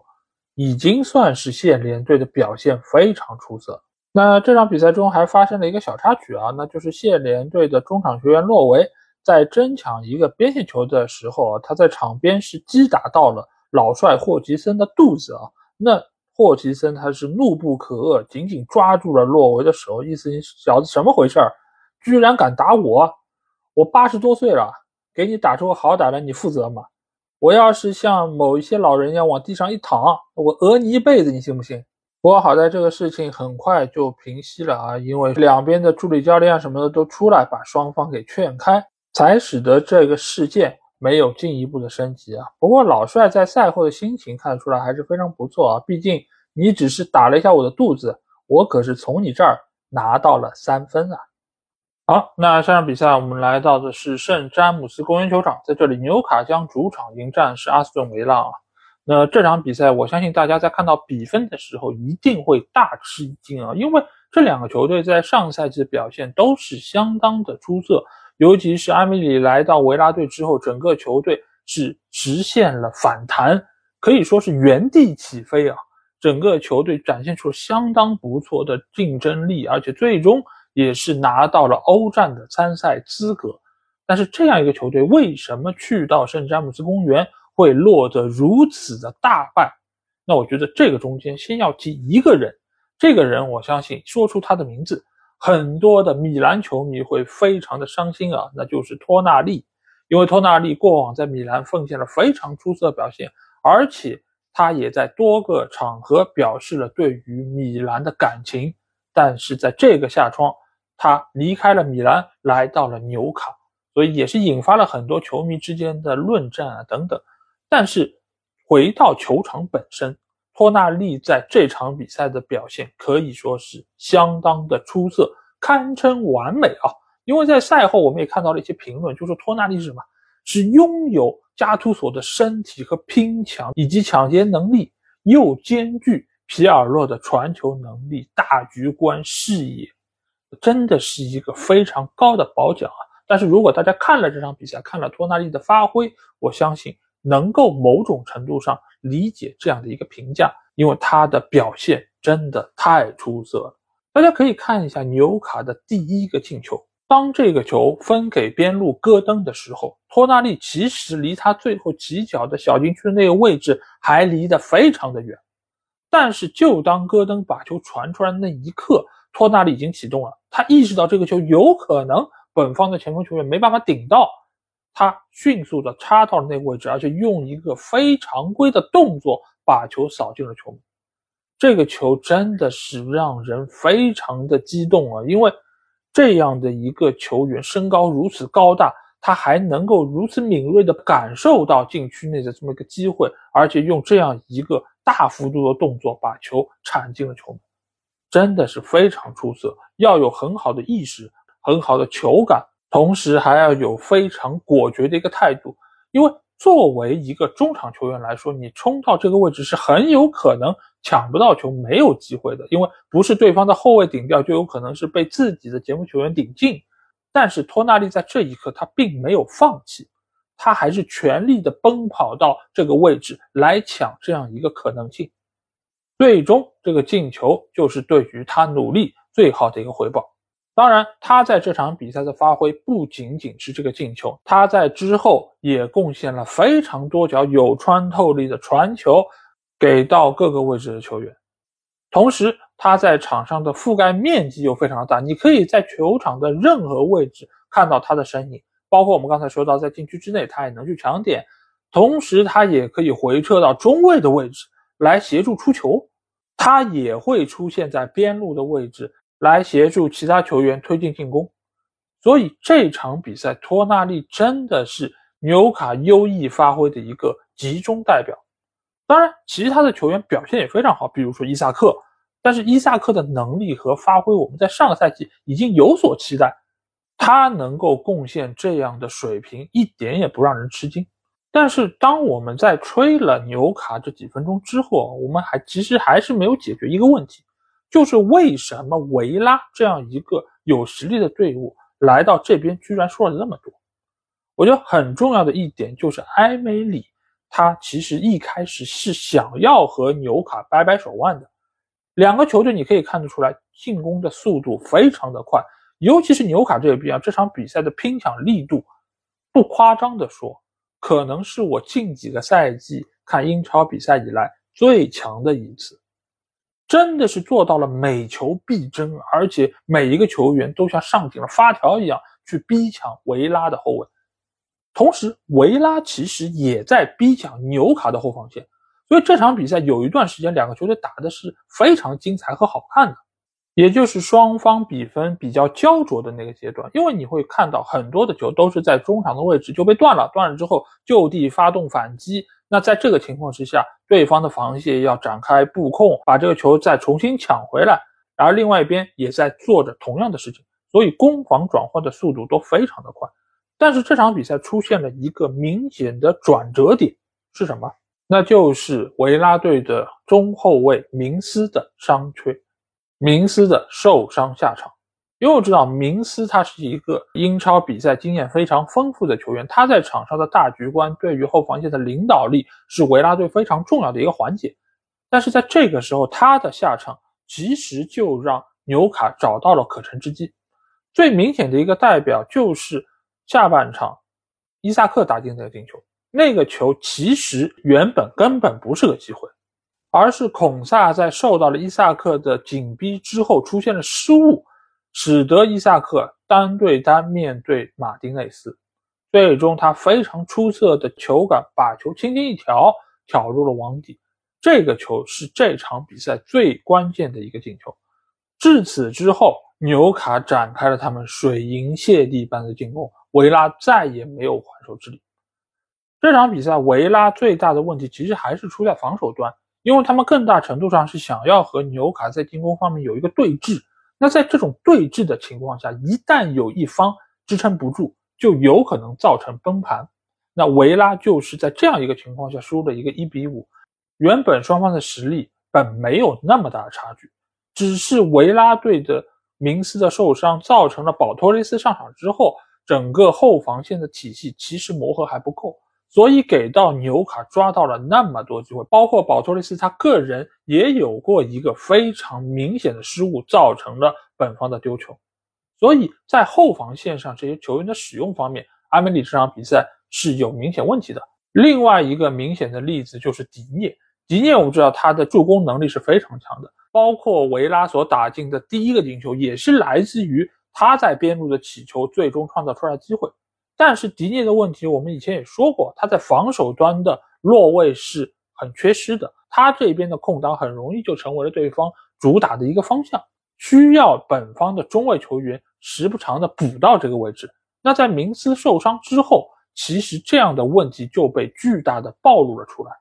已经算是谢联队的表现非常出色。那这场比赛中还发生了一个小插曲啊，那就是谢联队的中场球员洛维在争抢一个边线球的时候啊，他在场边是击打到了老帅霍奇森的肚子啊。那霍奇森他是怒不可遏，紧紧抓住了洛维的手，意思你小子什么回事儿？居然敢打我！我八十多岁了，给你打出个好歹来，你负责吗？我要是像某一些老人一样往地上一躺，我讹你一辈子，你信不信？不过好在这个事情很快就平息了啊，因为两边的助理教练啊什么的都出来把双方给劝开，才使得这个事件没有进一步的升级啊。不过老帅在赛后的心情看出来还是非常不错啊，毕竟你只是打了一下我的肚子，我可是从你这儿拿到了三分啊！好，那下场比赛我们来到的是圣詹姆斯公园球场，在这里纽卡将主场迎战是阿斯顿维拉啊。那这场比赛，我相信大家在看到比分的时候一定会大吃一惊啊，因为这两个球队在上赛季的表现都是相当的出色，尤其是阿米里来到维拉队之后，整个球队是实现了反弹，可以说是原地起飞啊，整个球队展现出相当不错的竞争力，而且最终也是拿到了欧战的参赛资格。但是这样一个球队为什么去到圣詹姆斯公园？会落得如此的大败，那我觉得这个中间先要提一个人，这个人我相信说出他的名字，很多的米兰球迷会非常的伤心啊，那就是托纳利，因为托纳利过往在米兰奉献了非常出色的表现，而且他也在多个场合表示了对于米兰的感情，但是在这个夏窗，他离开了米兰，来到了纽卡，所以也是引发了很多球迷之间的论战啊等等。但是回到球场本身，托纳利在这场比赛的表现可以说是相当的出色，堪称完美啊！因为在赛后我们也看到了一些评论，就说托纳利是什么？是拥有加图索的身体和拼抢以及抢劫能力，又兼具皮尔洛的传球能力、大局观视野，真的是一个非常高的褒奖啊！但是如果大家看了这场比赛，看了托纳利的发挥，我相信。能够某种程度上理解这样的一个评价，因为他的表现真的太出色了。大家可以看一下纽卡的第一个进球，当这个球分给边路戈登的时候，托纳利其实离他最后起脚的小禁区的那个位置还离得非常的远。但是就当戈登把球传出来那一刻，托纳利已经启动了，他意识到这个球有可能本方的前锋球员没办法顶到。他迅速的插到了那个位置，而且用一个非常规的动作把球扫进了球门。这个球真的是让人非常的激动啊！因为这样的一个球员身高如此高大，他还能够如此敏锐的感受到禁区内的这么一个机会，而且用这样一个大幅度的动作把球铲进了球门，真的是非常出色。要有很好的意识，很好的球感。同时还要有非常果决的一个态度，因为作为一个中场球员来说，你冲到这个位置是很有可能抢不到球、没有机会的，因为不是对方的后卫顶掉，就有可能是被自己的前锋球员顶进。但是托纳利在这一刻他并没有放弃，他还是全力的奔跑到这个位置来抢这样一个可能性。最终这个进球就是对于他努力最好的一个回报。当然，他在这场比赛的发挥不仅仅是这个进球，他在之后也贡献了非常多脚有穿透力的传球，给到各个位置的球员。同时，他在场上的覆盖面积又非常的大，你可以在球场的任何位置看到他的身影，包括我们刚才说到在禁区之内，他也能去抢点，同时他也可以回撤到中卫的位置来协助出球，他也会出现在边路的位置。来协助其他球员推进进攻，所以这场比赛托纳利真的是纽卡优异发挥的一个集中代表。当然，其他的球员表现也非常好，比如说伊萨克。但是伊萨克的能力和发挥，我们在上个赛季已经有所期待，他能够贡献这样的水平，一点也不让人吃惊。但是当我们在吹了纽卡这几分钟之后，我们还其实还是没有解决一个问题。就是为什么维拉这样一个有实力的队伍来到这边，居然说了那么多？我觉得很重要的一点就是埃梅里，他其实一开始是想要和纽卡掰掰手腕的。两个球队你可以看得出来，进攻的速度非常的快，尤其是纽卡这边啊，这场比赛的拼抢力度，不夸张的说，可能是我近几个赛季看英超比赛以来最强的一次。真的是做到了每球必争，而且每一个球员都像上紧了发条一样去逼抢维拉的后卫。同时，维拉其实也在逼抢纽卡的后防线，所以这场比赛有一段时间两个球队打的是非常精彩和好看的，也就是双方比分比较焦灼的那个阶段。因为你会看到很多的球都是在中场的位置就被断了，断了之后就地发动反击。那在这个情况之下，对方的防线要展开布控，把这个球再重新抢回来。而另外一边也在做着同样的事情，所以攻防转换的速度都非常的快。但是这场比赛出现了一个明显的转折点，是什么？那就是维拉队的中后卫明斯的伤缺，明斯的受伤下场。因为我知道明斯他是一个英超比赛经验非常丰富的球员，他在场上的大局观对于后防线的领导力是维拉队非常重要的一个环节。但是在这个时候，他的下场其实就让纽卡找到了可乘之机。最明显的一个代表就是下半场伊萨克打进的进球，那个球其实原本根本不是个机会，而是孔萨在受到了伊萨克的紧逼之后出现了失误。使得伊萨克单对单面对马丁内斯，最终他非常出色的球感把球轻轻一挑，挑入了网底。这个球是这场比赛最关键的一个进球。至此之后，纽卡展开了他们水银泻地般的进攻，维拉再也没有还手之力。这场比赛，维拉最大的问题其实还是出在防守端，因为他们更大程度上是想要和纽卡在进攻方面有一个对峙。那在这种对峙的情况下，一旦有一方支撑不住，就有可能造成崩盘。那维拉就是在这样一个情况下输了一个一比五。原本双方的实力本没有那么大的差距，只是维拉队的明斯的受伤造成了保托雷斯上场之后，整个后防线的体系其实磨合还不够。所以给到纽卡抓到了那么多机会，包括保托雷斯他个人也有过一个非常明显的失误，造成了本方的丢球。所以在后防线上这些球员的使用方面，阿梅里这场比赛是有明显问题的。另外一个明显的例子就是迪涅，迪涅我们知道他的助攻能力是非常强的，包括维拉所打进的第一个进球也是来自于他在边路的起球，最终创造出来的机会。但是迪涅的问题，我们以前也说过，他在防守端的落位是很缺失的。他这边的空档很容易就成为了对方主打的一个方向，需要本方的中卫球员时不常的补到这个位置。那在明斯受伤之后，其实这样的问题就被巨大的暴露了出来。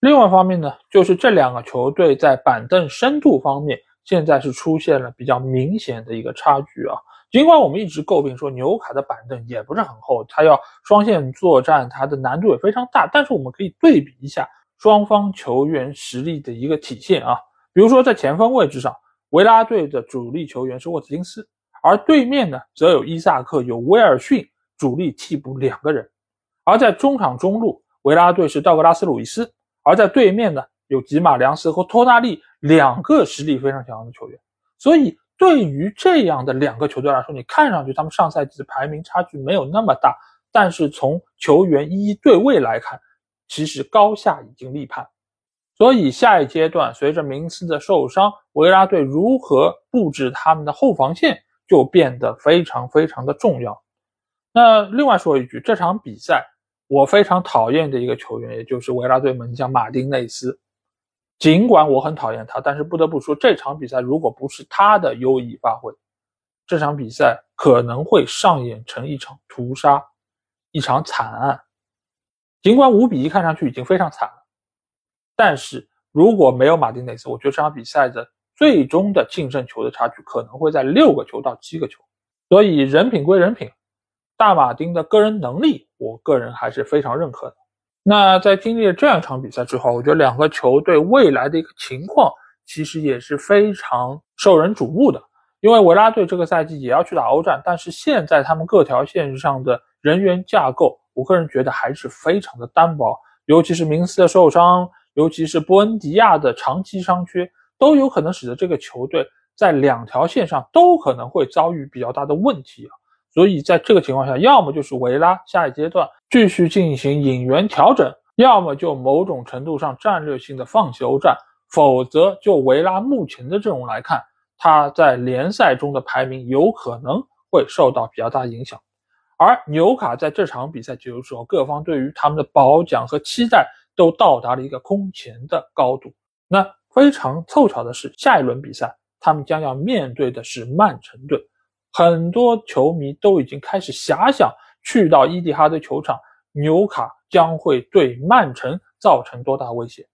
另外一方面呢，就是这两个球队在板凳深度方面，现在是出现了比较明显的一个差距啊。尽管我们一直诟病说纽卡的板凳也不是很厚，他要双线作战，他的难度也非常大。但是我们可以对比一下双方球员实力的一个体现啊。比如说在前锋位置上，维拉队的主力球员是沃特金斯，而对面呢则有伊萨克、有威尔逊主力替补两个人。而在中场中路，维拉队是道格拉斯·鲁伊斯，而在对面呢有吉马良斯和托纳利两个实力非常强的球员。所以。对于这样的两个球队来说，你看上去他们上赛季的排名差距没有那么大，但是从球员一一对位来看，其实高下已经立判。所以下一阶段，随着明斯的受伤，维拉队如何布置他们的后防线就变得非常非常的重要。那另外说一句，这场比赛我非常讨厌的一个球员，也就是维拉队门将马丁内斯。尽管我很讨厌他，但是不得不说，这场比赛如果不是他的优异发挥，这场比赛可能会上演成一场屠杀，一场惨案。尽管五比一看上去已经非常惨了，但是如果没有马丁内斯，我觉得这场比赛的最终的净胜球的差距可能会在六个球到七个球。所以人品归人品，大马丁的个人能力，我个人还是非常认可的。那在经历了这样一场比赛之后，我觉得两个球队未来的一个情况其实也是非常受人瞩目的。因为维拉队这个赛季也要去打欧战，但是现在他们各条线上的人员架构，我个人觉得还是非常的单薄。尤其是明斯的受伤，尤其是波恩迪亚的长期伤缺，都有可能使得这个球队在两条线上都可能会遭遇比较大的问题啊。所以在这个情况下，要么就是维拉下一阶段继续进行引援调整，要么就某种程度上战略性的放弃欧战，否则就维拉目前的阵容来看，他在联赛中的排名有可能会受到比较大影响。而纽卡在这场比赛结束之后，各方对于他们的褒奖和期待都到达了一个空前的高度。那非常凑巧的是，下一轮比赛他们将要面对的是曼城队。很多球迷都已经开始遐想，去到伊蒂哈德球场，纽卡将会对曼城造成多大威胁？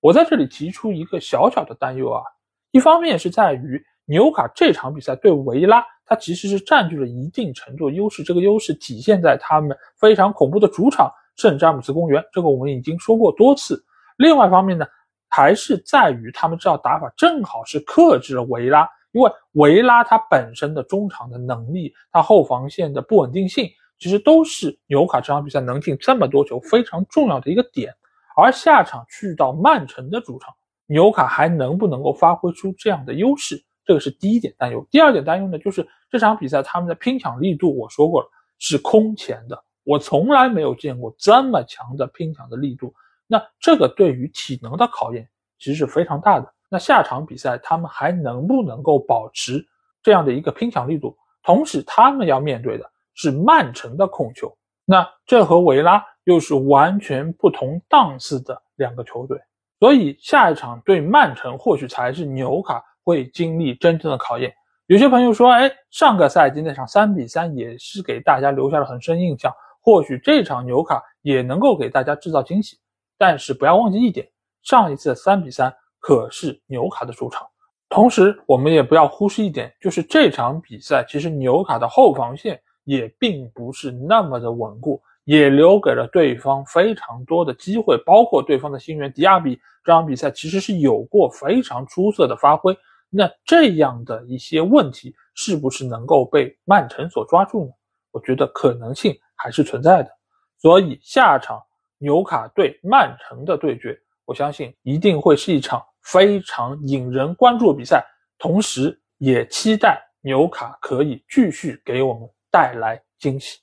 我在这里提出一个小小的担忧啊，一方面是在于纽卡这场比赛对维拉，他其实是占据了一定程度的优势。这个优势体现在他们非常恐怖的主场圣詹姆斯公园，这个我们已经说过多次。另外一方面呢，还是在于他们这套打法正好是克制了维拉，因为维拉他本身的中场的能力，他后防线的不稳定性，其实都是纽卡这场比赛能进这么多球非常重要的一个点。而下场去到曼城的主场，纽卡还能不能够发挥出这样的优势？这个是第一点担忧。第二点担忧呢，就是这场比赛他们的拼抢力度，我说过了是空前的，我从来没有见过这么强的拼抢的力度。那这个对于体能的考验其实是非常大的。那下场比赛他们还能不能够保持这样的一个拼抢力度？同时，他们要面对的是曼城的控球，那这和维拉又是完全不同档次的两个球队。所以下一场对曼城，或许才是纽卡会经历真正的考验。有些朋友说，哎，上个赛季那场三比三也是给大家留下了很深印象，或许这场纽卡也能够给大家制造惊喜。但是不要忘记一点，上一次三比三可是纽卡的主场。同时，我们也不要忽视一点，就是这场比赛其实纽卡的后防线也并不是那么的稳固，也留给了对方非常多的机会，包括对方的新援迪亚比这场比赛其实是有过非常出色的发挥。那这样的一些问题是不是能够被曼城所抓住呢？我觉得可能性还是存在的。所以下场。纽卡对曼城的对决，我相信一定会是一场非常引人关注的比赛，同时也期待纽卡可以继续给我们带来惊喜。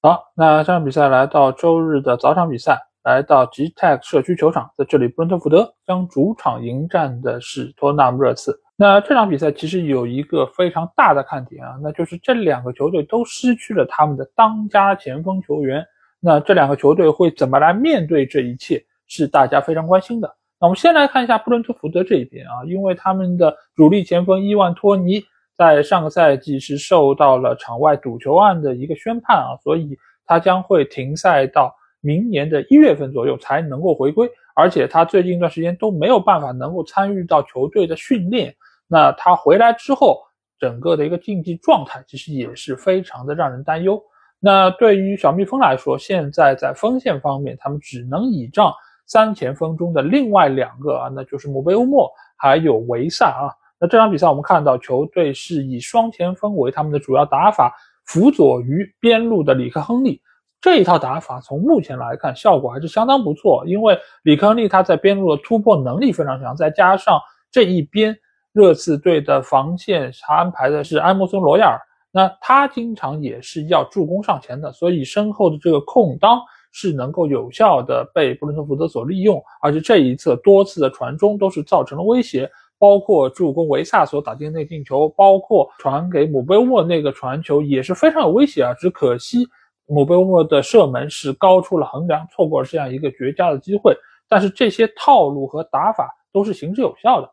好，那这场比赛来到周日的早场比赛，来到 g t e c 社区球场，在这里，布伦特福德将主场迎战的是托纳姆热刺。那这场比赛其实有一个非常大的看点啊，那就是这两个球队都失去了他们的当家前锋球员。那这两个球队会怎么来面对这一切，是大家非常关心的。那我们先来看一下布伦特福德这一边啊，因为他们的主力前锋伊万托尼在上个赛季是受到了场外赌球案的一个宣判啊，所以他将会停赛到明年的一月份左右才能够回归，而且他最近一段时间都没有办法能够参与到球队的训练。那他回来之后，整个的一个竞技状态其实也是非常的让人担忧。那对于小蜜蜂来说，现在在锋线方面，他们只能倚仗三前锋中的另外两个啊，那就是姆贝乌莫还有维萨啊。那这场比赛我们看到，球队是以双前锋为他们的主要打法，辅佐于边路的里克亨利这一套打法，从目前来看效果还是相当不错。因为里克亨利他在边路的突破能力非常强，再加上这一边热刺队的防线他安排的是埃默森罗亚尔。那他经常也是要助攻上前的，所以身后的这个空当是能够有效的被布伦特福德所利用，而且这一侧多次的传中都是造成了威胁，包括助攻维萨所打进内进球，包括传给姆贝沃那个传球也是非常有威胁啊！只可惜姆贝沃的射门是高出了横梁，错过了这样一个绝佳的机会。但是这些套路和打法都是行之有效的。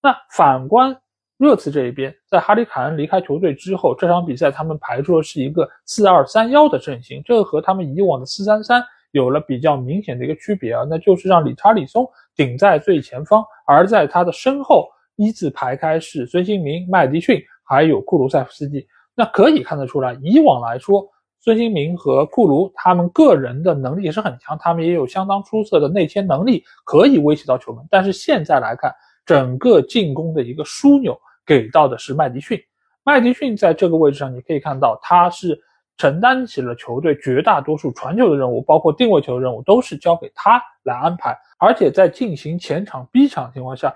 那反观。热刺这一边，在哈里凯恩离开球队之后，这场比赛他们排出的是一个四二三幺的阵型，这个和他们以往的四三三有了比较明显的一个区别啊，那就是让理查里松顶在最前方，而在他的身后一字排开是孙兴民、麦迪逊还有库卢塞夫斯基。那可以看得出来，以往来说，孙兴民和库卢他们个人的能力也是很强，他们也有相当出色的内切能力，可以威胁到球门。但是现在来看，整个进攻的一个枢纽。给到的是麦迪逊，麦迪逊在这个位置上，你可以看到他是承担起了球队绝大多数传球的任务，包括定位球的任务都是交给他来安排。而且在进行前场逼抢的情况下，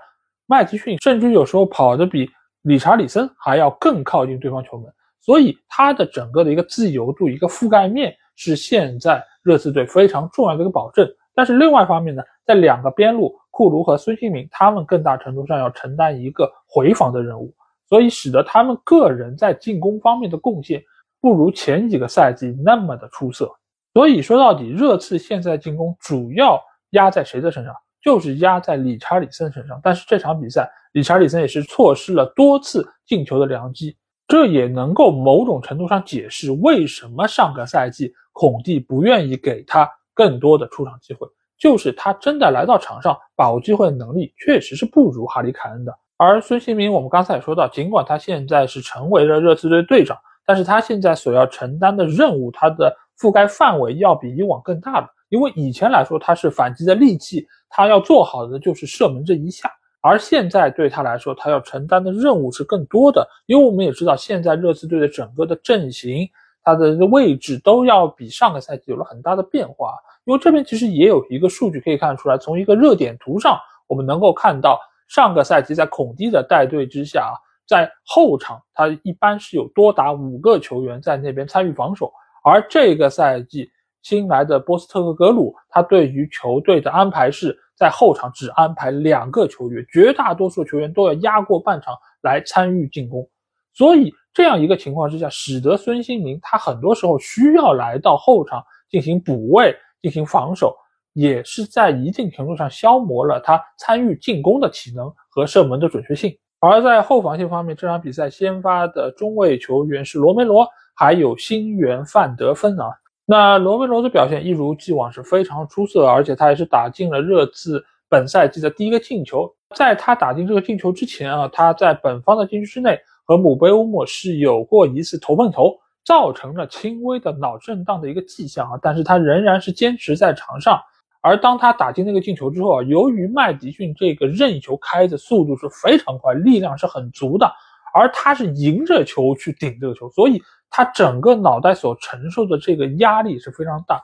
麦迪逊甚至有时候跑得比理查里森还要更靠近对方球门，所以他的整个的一个自由度、一个覆盖面是现在热刺队非常重要的一个保证。但是另外一方面呢，在两个边路。库卢和孙兴民，他们更大程度上要承担一个回防的任务，所以使得他们个人在进攻方面的贡献不如前几个赛季那么的出色。所以说到底，热刺现在进攻主要压在谁的身上？就是压在理查里森身上。但是这场比赛，理查里森也是错失了多次进球的良机，这也能够某种程度上解释为什么上个赛季孔蒂不愿意给他更多的出场机会。就是他真的来到场上把握机会的能力确实是不如哈里凯恩的，而孙兴民，我们刚才也说到，尽管他现在是成为了热刺队队长，但是他现在所要承担的任务，他的覆盖范围要比以往更大了。因为以前来说他是反击的利器，他要做好的就是射门这一下，而现在对他来说，他要承担的任务是更多的。因为我们也知道，现在热刺队的整个的阵型，它的位置都要比上个赛季有了很大的变化。因为这边其实也有一个数据可以看出来，从一个热点图上，我们能够看到上个赛季在孔蒂的带队之下啊，在后场他一般是有多达五个球员在那边参与防守，而这个赛季新来的波斯特克格鲁，他对于球队的安排是在后场只安排两个球员，绝大多数球员都要压过半场来参与进攻，所以这样一个情况之下，使得孙兴民他很多时候需要来到后场进行补位。进行防守，也是在一定程度上消磨了他参与进攻的体能和射门的准确性。而在后防线方面，这场比赛先发的中卫球员是罗梅罗，还有新援范德芬啊。那罗梅罗的表现一如既往是非常出色，而且他也是打进了热刺本赛季的第一个进球。在他打进这个进球之前啊，他在本方的禁区之内和姆贝乌莫是有过一次头碰头。造成了轻微的脑震荡的一个迹象啊，但是他仍然是坚持在场上。而当他打进那个进球之后啊，由于麦迪逊这个任意球开的速度是非常快，力量是很足的，而他是迎着球去顶这个球，所以他整个脑袋所承受的这个压力是非常大。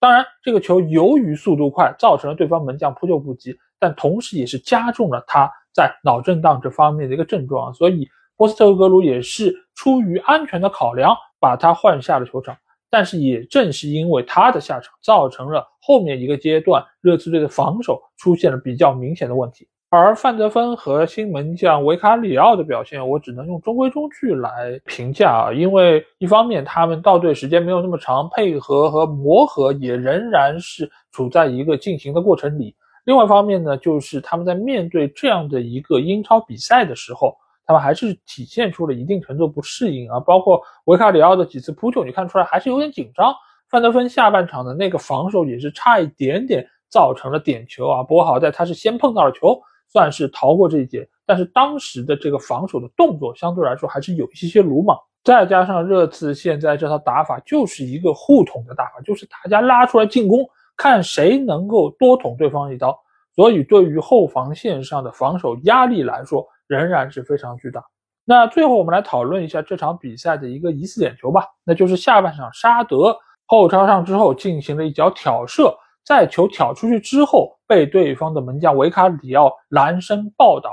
当然，这个球由于速度快，造成了对方门将扑救不及，但同时也是加重了他在脑震荡这方面的一个症状。所以波斯特格鲁也是出于安全的考量。把他换下了球场，但是也正是因为他的下场，造成了后面一个阶段热刺队的防守出现了比较明显的问题。而范德芬和新门将维卡里奥的表现，我只能用中规中矩来评价啊，因为一方面他们到队时间没有那么长，配合和磨合也仍然是处在一个进行的过程里；另外一方面呢，就是他们在面对这样的一个英超比赛的时候。他们还是体现出了一定程度不适应啊，包括维卡里奥的几次扑救，你看出来还是有点紧张。范德芬下半场的那个防守也是差一点点造成了点球啊，不过好在他是先碰到了球，算是逃过这一劫。但是当时的这个防守的动作相对来说还是有一些些鲁莽，再加上热刺现在这套打法就是一个互捅的打法，就是大家拉出来进攻，看谁能够多捅对方一刀，所以对于后防线上的防守压力来说。仍然是非常巨大。那最后我们来讨论一下这场比赛的一个疑似点球吧，那就是下半场沙德后插上之后进行了一脚挑射，在球挑出去之后被对方的门将维卡里奥拦身抱倒，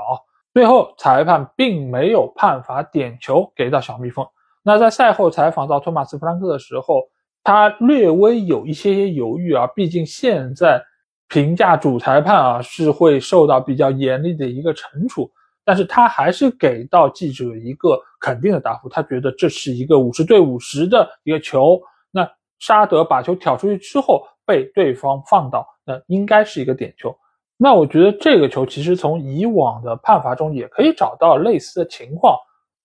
最后裁判并没有判罚点球给到小蜜蜂。那在赛后采访到托马斯弗兰克的时候，他略微有一些些犹豫啊，毕竟现在评价主裁判啊是会受到比较严厉的一个惩处。但是他还是给到记者一个肯定的答复，他觉得这是一个五十对五十的一个球。那沙德把球挑出去之后被对方放倒，那应该是一个点球。那我觉得这个球其实从以往的判罚中也可以找到类似的情况，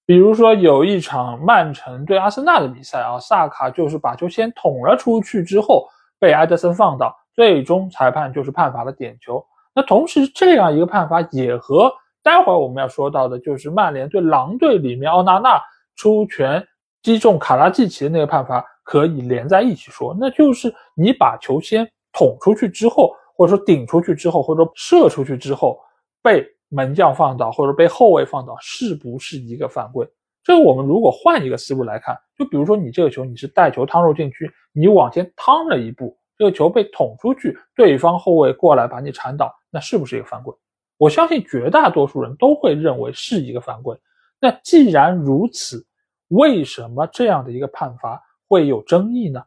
比如说有一场曼城对阿森纳的比赛啊，萨卡就是把球先捅了出去之后被埃德森放倒，最终裁判就是判罚了点球。那同时这样一个判罚也和待会儿我们要说到的就是曼联对狼队里面奥纳纳出拳击中卡拉季奇的那个判罚可以连在一起说，那就是你把球先捅出去之后，或者说顶出去之后，或者说射出去之后，被门将放倒或者被后卫放倒，是不是一个犯规？这个我们如果换一个思路来看，就比如说你这个球你是带球趟入禁区，你往前趟了一步，这个球被捅出去，对方后卫过来把你铲倒，那是不是一个犯规？我相信绝大多数人都会认为是一个犯规。那既然如此，为什么这样的一个判罚会有争议呢？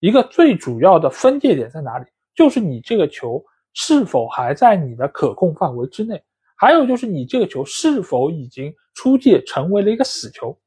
一个最主要的分界点在哪里？就是你这个球是否还在你的可控范围之内，还有就是你这个球是否已经出界成为了一个死球。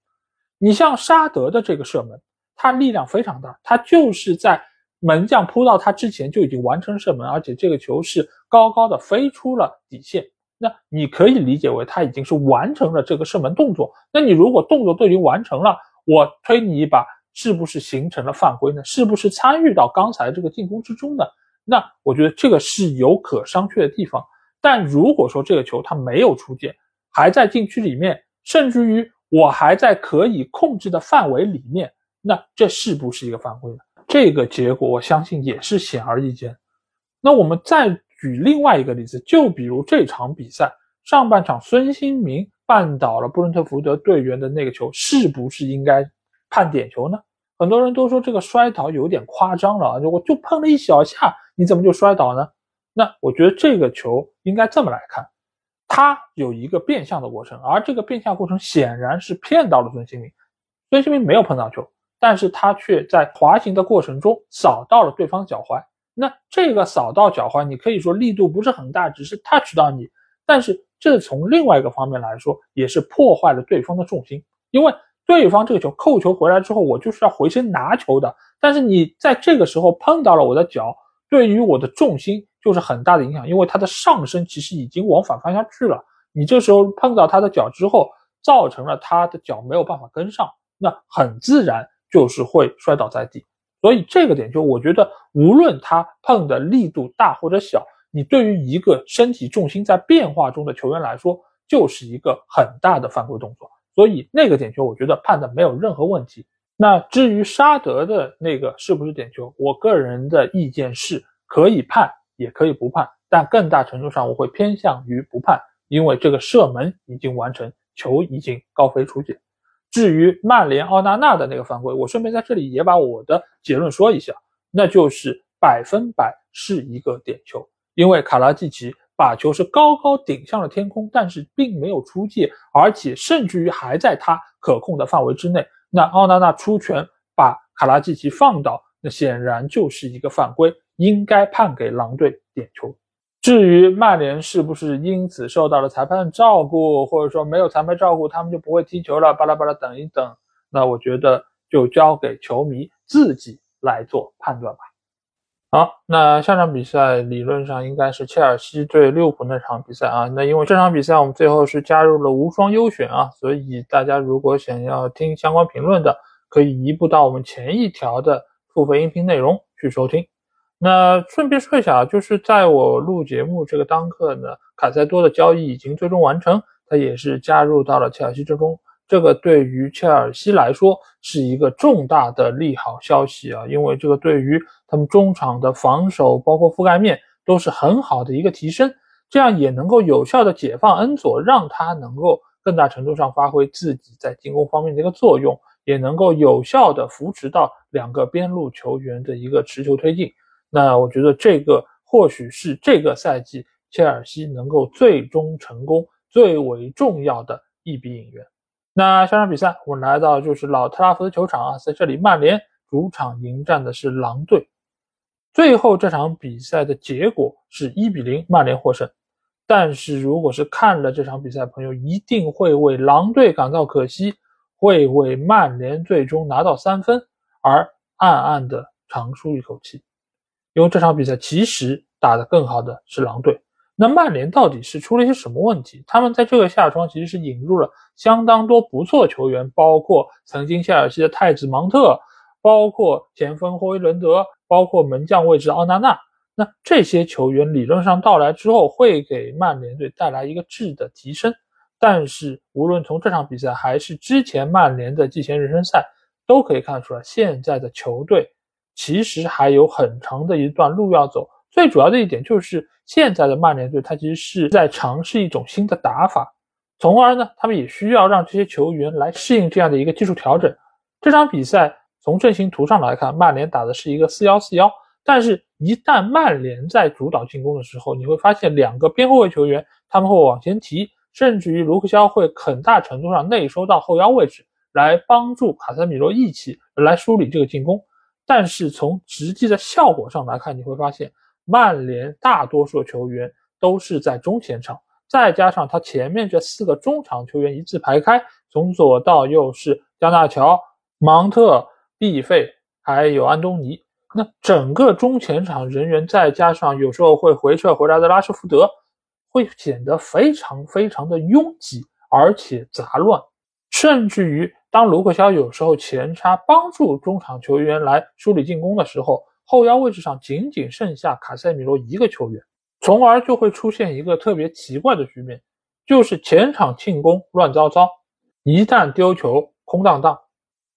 你像沙德的这个射门，它力量非常大，它就是在。门将扑到他之前就已经完成射门，而且这个球是高高的飞出了底线。那你可以理解为他已经是完成了这个射门动作。那你如果动作都已经完成了，我推你一把，是不是形成了犯规呢？是不是参与到刚才这个进攻之中呢？那我觉得这个是有可商榷的地方。但如果说这个球它没有出界，还在禁区里面，甚至于我还在可以控制的范围里面，那这是不是一个犯规呢？这个结果我相信也是显而易见。那我们再举另外一个例子，就比如这场比赛上半场孙兴民绊倒了布伦特福德队员的那个球，是不是应该判点球呢？很多人都说这个摔倒有点夸张了啊，我就碰了一小下，你怎么就摔倒呢？那我觉得这个球应该这么来看，它有一个变向的过程，而这个变向过程显然是骗到了孙兴民，孙兴民没有碰到球，但是他却在滑行的过程中扫到了对方脚踝。那这个扫到脚踝，你可以说力度不是很大，只是 touch 到你，但是这从另外一个方面来说，也是破坏了对方的重心，因为。对方这个球扣球回来之后，我就是要回身拿球的。但是你在这个时候碰到了我的脚，对于我的重心就是很大的影响，因为他的上身其实已经往反方向去了。你这时候碰到他的脚之后，造成了他的脚没有办法跟上，那很自然就是会摔倒在地。所以这个点就我觉得，无论他碰的力度大或者小，你对于一个身体重心在变化中的球员来说，就是一个很大的犯规动作。所以那个点球，我觉得判的没有任何问题。那至于沙德的那个是不是点球，我个人的意见是可以判，也可以不判，但更大程度上我会偏向于不判，因为这个射门已经完成，球已经高飞出界。至于曼联奥纳纳的那个犯规，我顺便在这里也把我的结论说一下，那就是百分百是一个点球，因为卡拉季奇。把球是高高顶向了天空，但是并没有出界，而且甚至于还在他可控的范围之内。那奥纳纳出拳把卡拉季奇放倒，那显然就是一个犯规，应该判给狼队点球。至于曼联是不是因此受到了裁判照顾，或者说没有裁判照顾，他们就不会踢球了？巴拉巴拉，等一等，那我觉得就交给球迷自己来做判断吧。好，那下场比赛理论上应该是切尔西对利物浦那场比赛啊。那因为这场比赛我们最后是加入了无双优选啊，所以大家如果想要听相关评论的，可以移步到我们前一条的付费音频内容去收听。那顺便说一下啊，就是在我录节目这个当刻呢，卡塞多的交易已经最终完成，他也是加入到了切尔西之中。这个对于切尔西来说是一个重大的利好消息啊，因为这个对于他们中场的防守，包括覆盖面都是很好的一个提升，这样也能够有效的解放恩佐，让他能够更大程度上发挥自己在进攻方面的一个作用，也能够有效的扶持到两个边路球员的一个持球推进。那我觉得这个或许是这个赛季切尔西能够最终成功最为重要的一笔引援。那下场比赛，我们来到就是老特拉福德球场啊，在这里，曼联主场迎战的是狼队。最后这场比赛的结果是一比零，曼联获胜。但是，如果是看了这场比赛，朋友一定会为狼队感到可惜，会为曼联最终拿到三分而暗暗的长舒一口气，因为这场比赛其实打得更好的是狼队。那曼联到底是出了一些什么问题？他们在这个夏窗其实是引入了相当多不错球员，包括曾经切尔西的太子芒特，包括前锋霍伊伦德，包括门将位置奥纳纳。那这些球员理论上到来之后，会给曼联队带来一个质的提升。但是无论从这场比赛还是之前曼联的季前热身赛，都可以看出来，现在的球队其实还有很长的一段路要走。最主要的一点就是。现在的曼联队，他其实是在尝试一种新的打法，从而呢，他们也需要让这些球员来适应这样的一个技术调整。这场比赛从阵型图上来看，曼联打的是一个四幺四幺，但是一旦曼联在主导进攻的时候，你会发现两个边后卫球员他们会往前提，甚至于卢克肖会很大程度上内收到后腰位置，来帮助卡塞米罗一起来梳理这个进攻。但是从实际的效果上来看，你会发现。曼联大多数球员都是在中前场，再加上他前面这四个中场球员一字排开，从左到右是加纳乔、芒特、毕费还有安东尼。那整个中前场人员再加上有时候会回撤回来的拉什福德，会显得非常非常的拥挤，而且杂乱。甚至于当卢克肖有时候前插帮助中场球员来梳理进攻的时候。后腰位置上仅仅剩下卡塞米罗一个球员，从而就会出现一个特别奇怪的局面，就是前场进攻乱糟糟，一旦丢球空荡荡，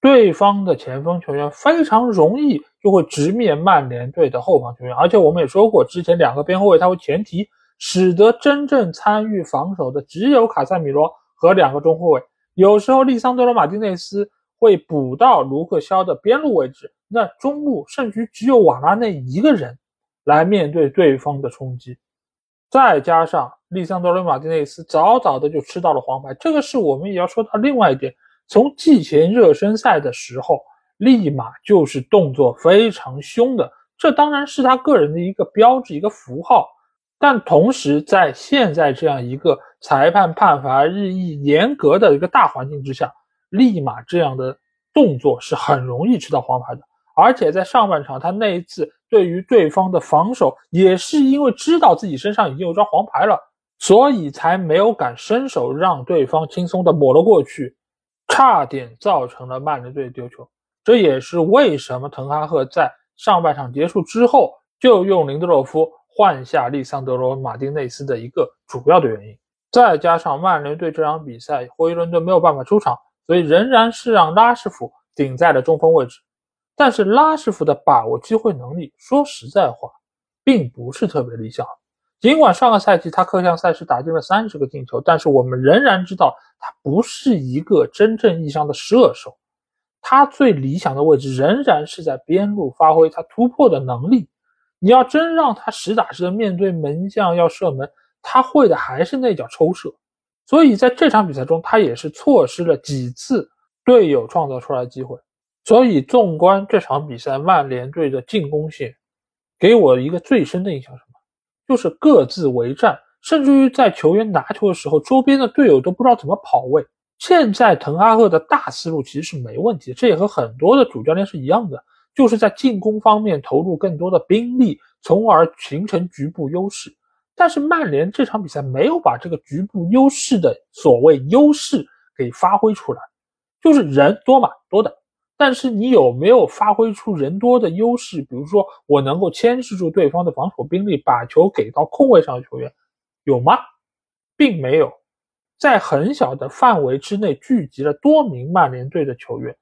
对方的前锋球员非常容易就会直面曼联队的后防球员。而且我们也说过，之前两个边后卫他会前提，使得真正参与防守的只有卡塞米罗和两个中后卫。有时候利桑德罗马丁内斯会补到卢克肖的边路位置，那中路甚至只有瓦拉内一个人来面对对方的冲击。再加上利桑德罗马丁内斯早早的就吃到了黄牌，这个是我们也要说到另外一点。从季前热身赛的时候，立马就是动作非常凶的，这当然是他个人的一个标志、一个符号。但同时，在现在这样一个裁判判罚日益严格的一个大环境之下，立马这样的动作是很容易吃到黄牌的。而且在上半场，他那一次对于对方的防守，也是因为知道自己身上已经有张黄牌了，所以才没有敢伸手让对方轻松的抹了过去，差点造成了曼联队丢球。这也是为什么滕哈赫在上半场结束之后就用林德洛夫换下利桑德罗·马丁内斯的一个主要的原因。再加上曼联队这场比赛，霍伊伦顿没有办法出场，所以仍然是让拉什福顶在了中锋位置。但是拉什福的把握机会能力，说实在话，并不是特别理想。尽管上个赛季他各项赛事打进了三十个进球，但是我们仍然知道他不是一个真正意义上的射手。他最理想的位置仍然是在边路发挥他突破的能力。你要真让他实打实的面对门将要射门，他会的还是那脚抽射。所以在这场比赛中，他也是错失了几次队友创造出来的机会。所以，纵观这场比赛，曼联队的进攻线给我一个最深的印象，什么？就是各自为战，甚至于在球员拿球的时候，周边的队友都不知道怎么跑位。现在滕哈赫的大思路其实是没问题，这也和很多的主教练是一样的，就是在进攻方面投入更多的兵力，从而形成局部优势。但是曼联这场比赛没有把这个局部优势的所谓优势给发挥出来，就是人多嘛，多的。但是你有没有发挥出人多的优势？比如说，我能够牵制住对方的防守兵力，把球给到空位上的球员，有吗？并没有，在很小的范围之内聚集了多名曼联队的球员，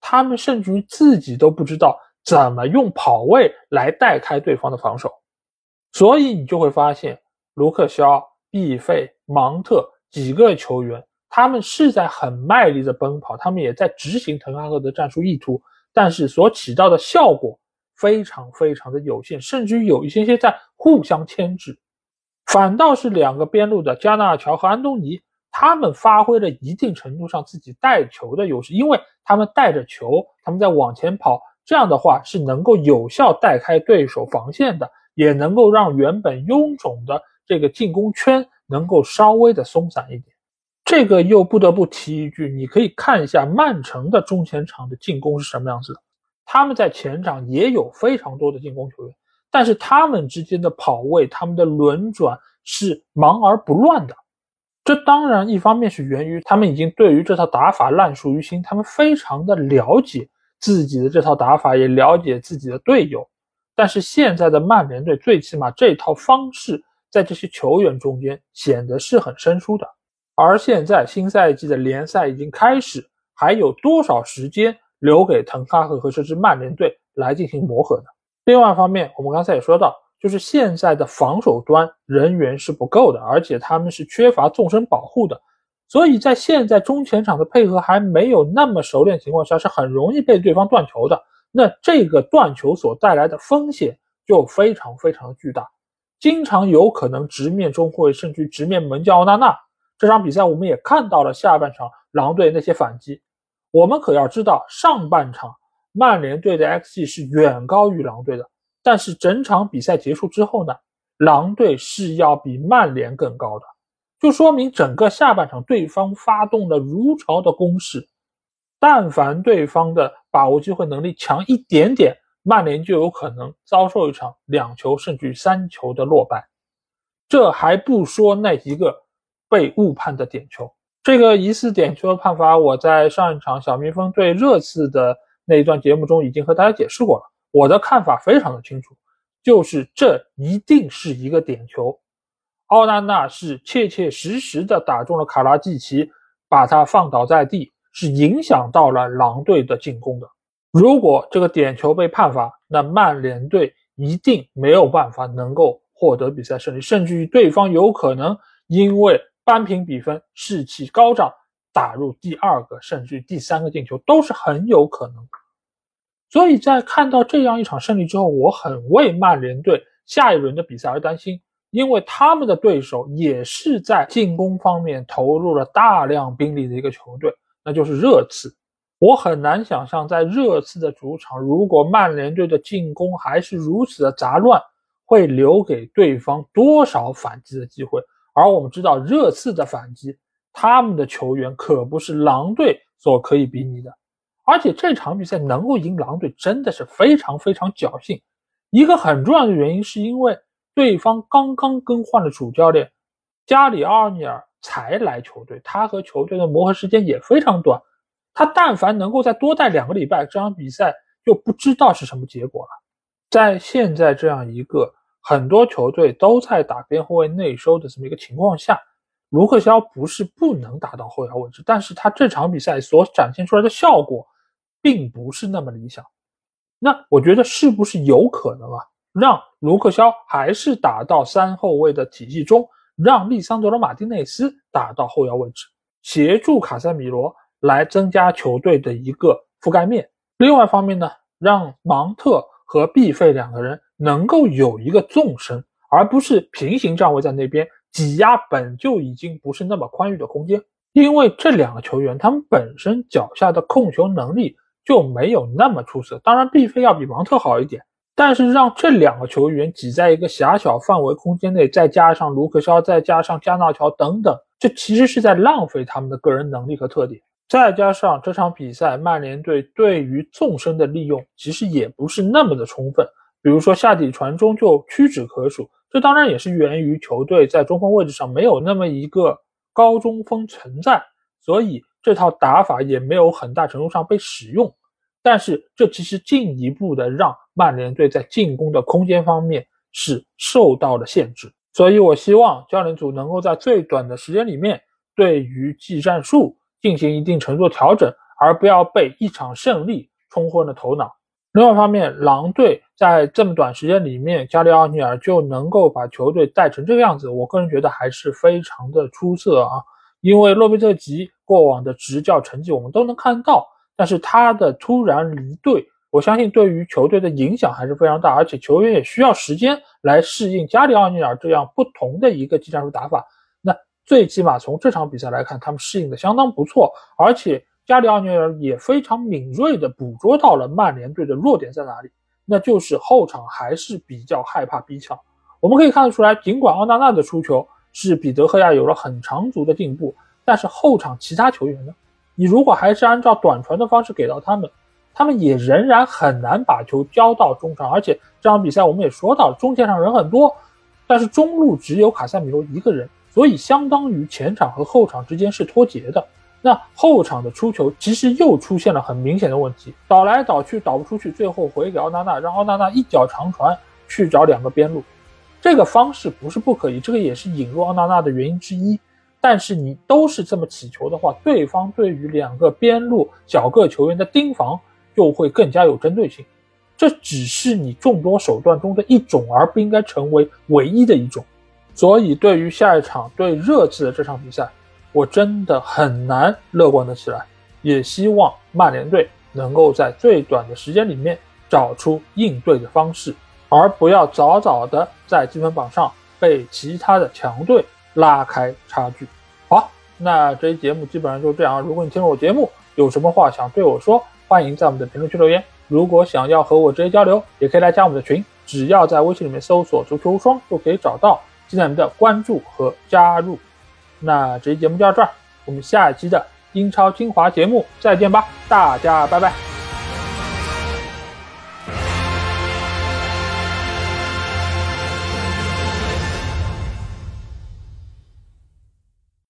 他们甚至于自己都不知道怎么用跑位来带开对方的防守，所以你就会发现，卢克肖、毕费、芒特几个球员。他们是在很卖力的奔跑，他们也在执行滕哈赫的战术意图，但是所起到的效果非常非常的有限，甚至于有一些些在互相牵制。反倒是两个边路的加纳乔和安东尼，他们发挥了一定程度上自己带球的优势，因为他们带着球，他们在往前跑，这样的话是能够有效带开对手防线的，也能够让原本臃肿的这个进攻圈能够稍微的松散一点。这个又不得不提一句，你可以看一下曼城的中前场的进攻是什么样子的。他们在前场也有非常多的进攻球员，但是他们之间的跑位、他们的轮转是忙而不乱的。这当然一方面是源于他们已经对于这套打法烂熟于心，他们非常的了解自己的这套打法，也了解自己的队友。但是现在的曼联队最起码这套方式在这些球员中间显得是很生疏的。而现在新赛季的联赛已经开始，还有多少时间留给滕哈赫和这支曼联队来进行磨合呢？另外一方面，我们刚才也说到，就是现在的防守端人员是不够的，而且他们是缺乏纵深保护的，所以在现在中前场的配合还没有那么熟练情况下，是很容易被对方断球的。那这个断球所带来的风险就非常非常的巨大，经常有可能直面中后卫，甚至直面门将奥纳纳。这场比赛我们也看到了下半场狼队那些反击，我们可要知道上半场曼联队的 xG 是远高于狼队的，但是整场比赛结束之后呢，狼队是要比曼联更高的，就说明整个下半场对方发动了如潮的攻势，但凡对方的把握机会能力强一点点，曼联就有可能遭受一场两球甚至三球的落败，这还不说那一个。被误判的点球，这个疑似点球的判罚，我在上一场小蜜蜂对热刺的那一段节目中已经和大家解释过了。我的看法非常的清楚，就是这一定是一个点球。奥纳纳是切切实实的打中了卡拉季奇，把他放倒在地，是影响到了狼队的进攻的。如果这个点球被判罚，那曼联队一定没有办法能够获得比赛胜利，甚至于对方有可能因为扳平比分，士气高涨，打入第二个甚至于第三个进球都是很有可能。所以在看到这样一场胜利之后，我很为曼联队下一轮的比赛而担心。因为他们的对手也是在进攻方面投入了大量兵力的一个球队，那就是热刺。我很难想象，在热刺的主场，如果曼联队的进攻还是如此的杂乱，会留给对方多少反击的机会。而我们知道，热刺的反击，他们的球员可不是狼队所可以比拟的。而且这场比赛能够赢狼队，真的是非常非常侥幸。一个很重要的原因，是因为。对方刚刚更换了主教练，加里奥尼尔才来球队，他和球队的磨合时间也非常短。他但凡能够再多待两个礼拜，这场比赛就不知道是什么结果了。在现在这样一个很多球队都在打边后卫内收的这么一个情况下，卢克肖不是不能打到后腰位置，但是他这场比赛所展现出来的效果，并不是那么理想。那我觉得是不是有可能啊？让卢克肖还是打到三后卫的体系中，让利桑德罗马丁内斯打到后腰位置，协助卡塞米罗来增加球队的一个覆盖面。另外一方面呢，让芒特和毕费两个人能够有一个纵深，而不是平行站位在那边挤压本就已经不是那么宽裕的空间。因为这两个球员他们本身脚下的控球能力就没有那么出色，当然毕费要比芒特好一点。但是让这两个球员挤在一个狭小范围空间内，再加上卢克肖，再加上加纳乔等等，这其实是在浪费他们的个人能力和特点。再加上这场比赛，曼联队对于纵深的利用其实也不是那么的充分，比如说下底传中就屈指可数。这当然也是源于球队在中锋位置上没有那么一个高中锋存在，所以这套打法也没有很大程度上被使用。但是这其实进一步的让曼联队在进攻的空间方面是受到了限制，所以我希望教练组能够在最短的时间里面对于技战术进行一定程度的调整，而不要被一场胜利冲昏了头脑。另外一方面，狼队在这么短时间里面，加里奥尼尔就能够把球队带成这个样子，我个人觉得还是非常的出色啊。因为洛贝特吉过往的执教成绩我们都能看到。但是他的突然离队，我相信对于球队的影响还是非常大，而且球员也需要时间来适应加里奥尼尔这样不同的一个技战术打法。那最起码从这场比赛来看，他们适应的相当不错，而且加里奥尼尔也非常敏锐地捕捉到了曼联队的弱点在哪里，那就是后场还是比较害怕逼抢。我们可以看得出来，尽管奥纳纳的出球是比德赫亚有了很长足的进步，但是后场其他球员呢？你如果还是按照短传的方式给到他们，他们也仍然很难把球交到中场。而且这场比赛我们也说到，中线上人很多，但是中路只有卡塞米罗一个人，所以相当于前场和后场之间是脱节的。那后场的出球其实又出现了很明显的问题，倒来倒去倒不出去，最后回给奥纳纳，让奥纳纳一脚长传去找两个边路。这个方式不是不可以，这个也是引入奥纳纳的原因之一。但是你都是这么起球的话，对方对于两个边路小个球员的盯防就会更加有针对性。这只是你众多手段中的一种，而不应该成为唯一的一种。所以，对于下一场对热刺的这场比赛，我真的很难乐观的起来。也希望曼联队能够在最短的时间里面找出应对的方式，而不要早早的在积分榜上被其他的强队。拉开差距。好，那这期节目基本上就这样。如果你听了我节目，有什么话想对我说，欢迎在我们的评论区留言。如果想要和我直接交流，也可以来加我们的群，只要在微信里面搜索“足球无双”就可以找到。期待你们的关注和加入。那这期节目就到这儿，我们下一期的英超精华节目再见吧，大家拜拜。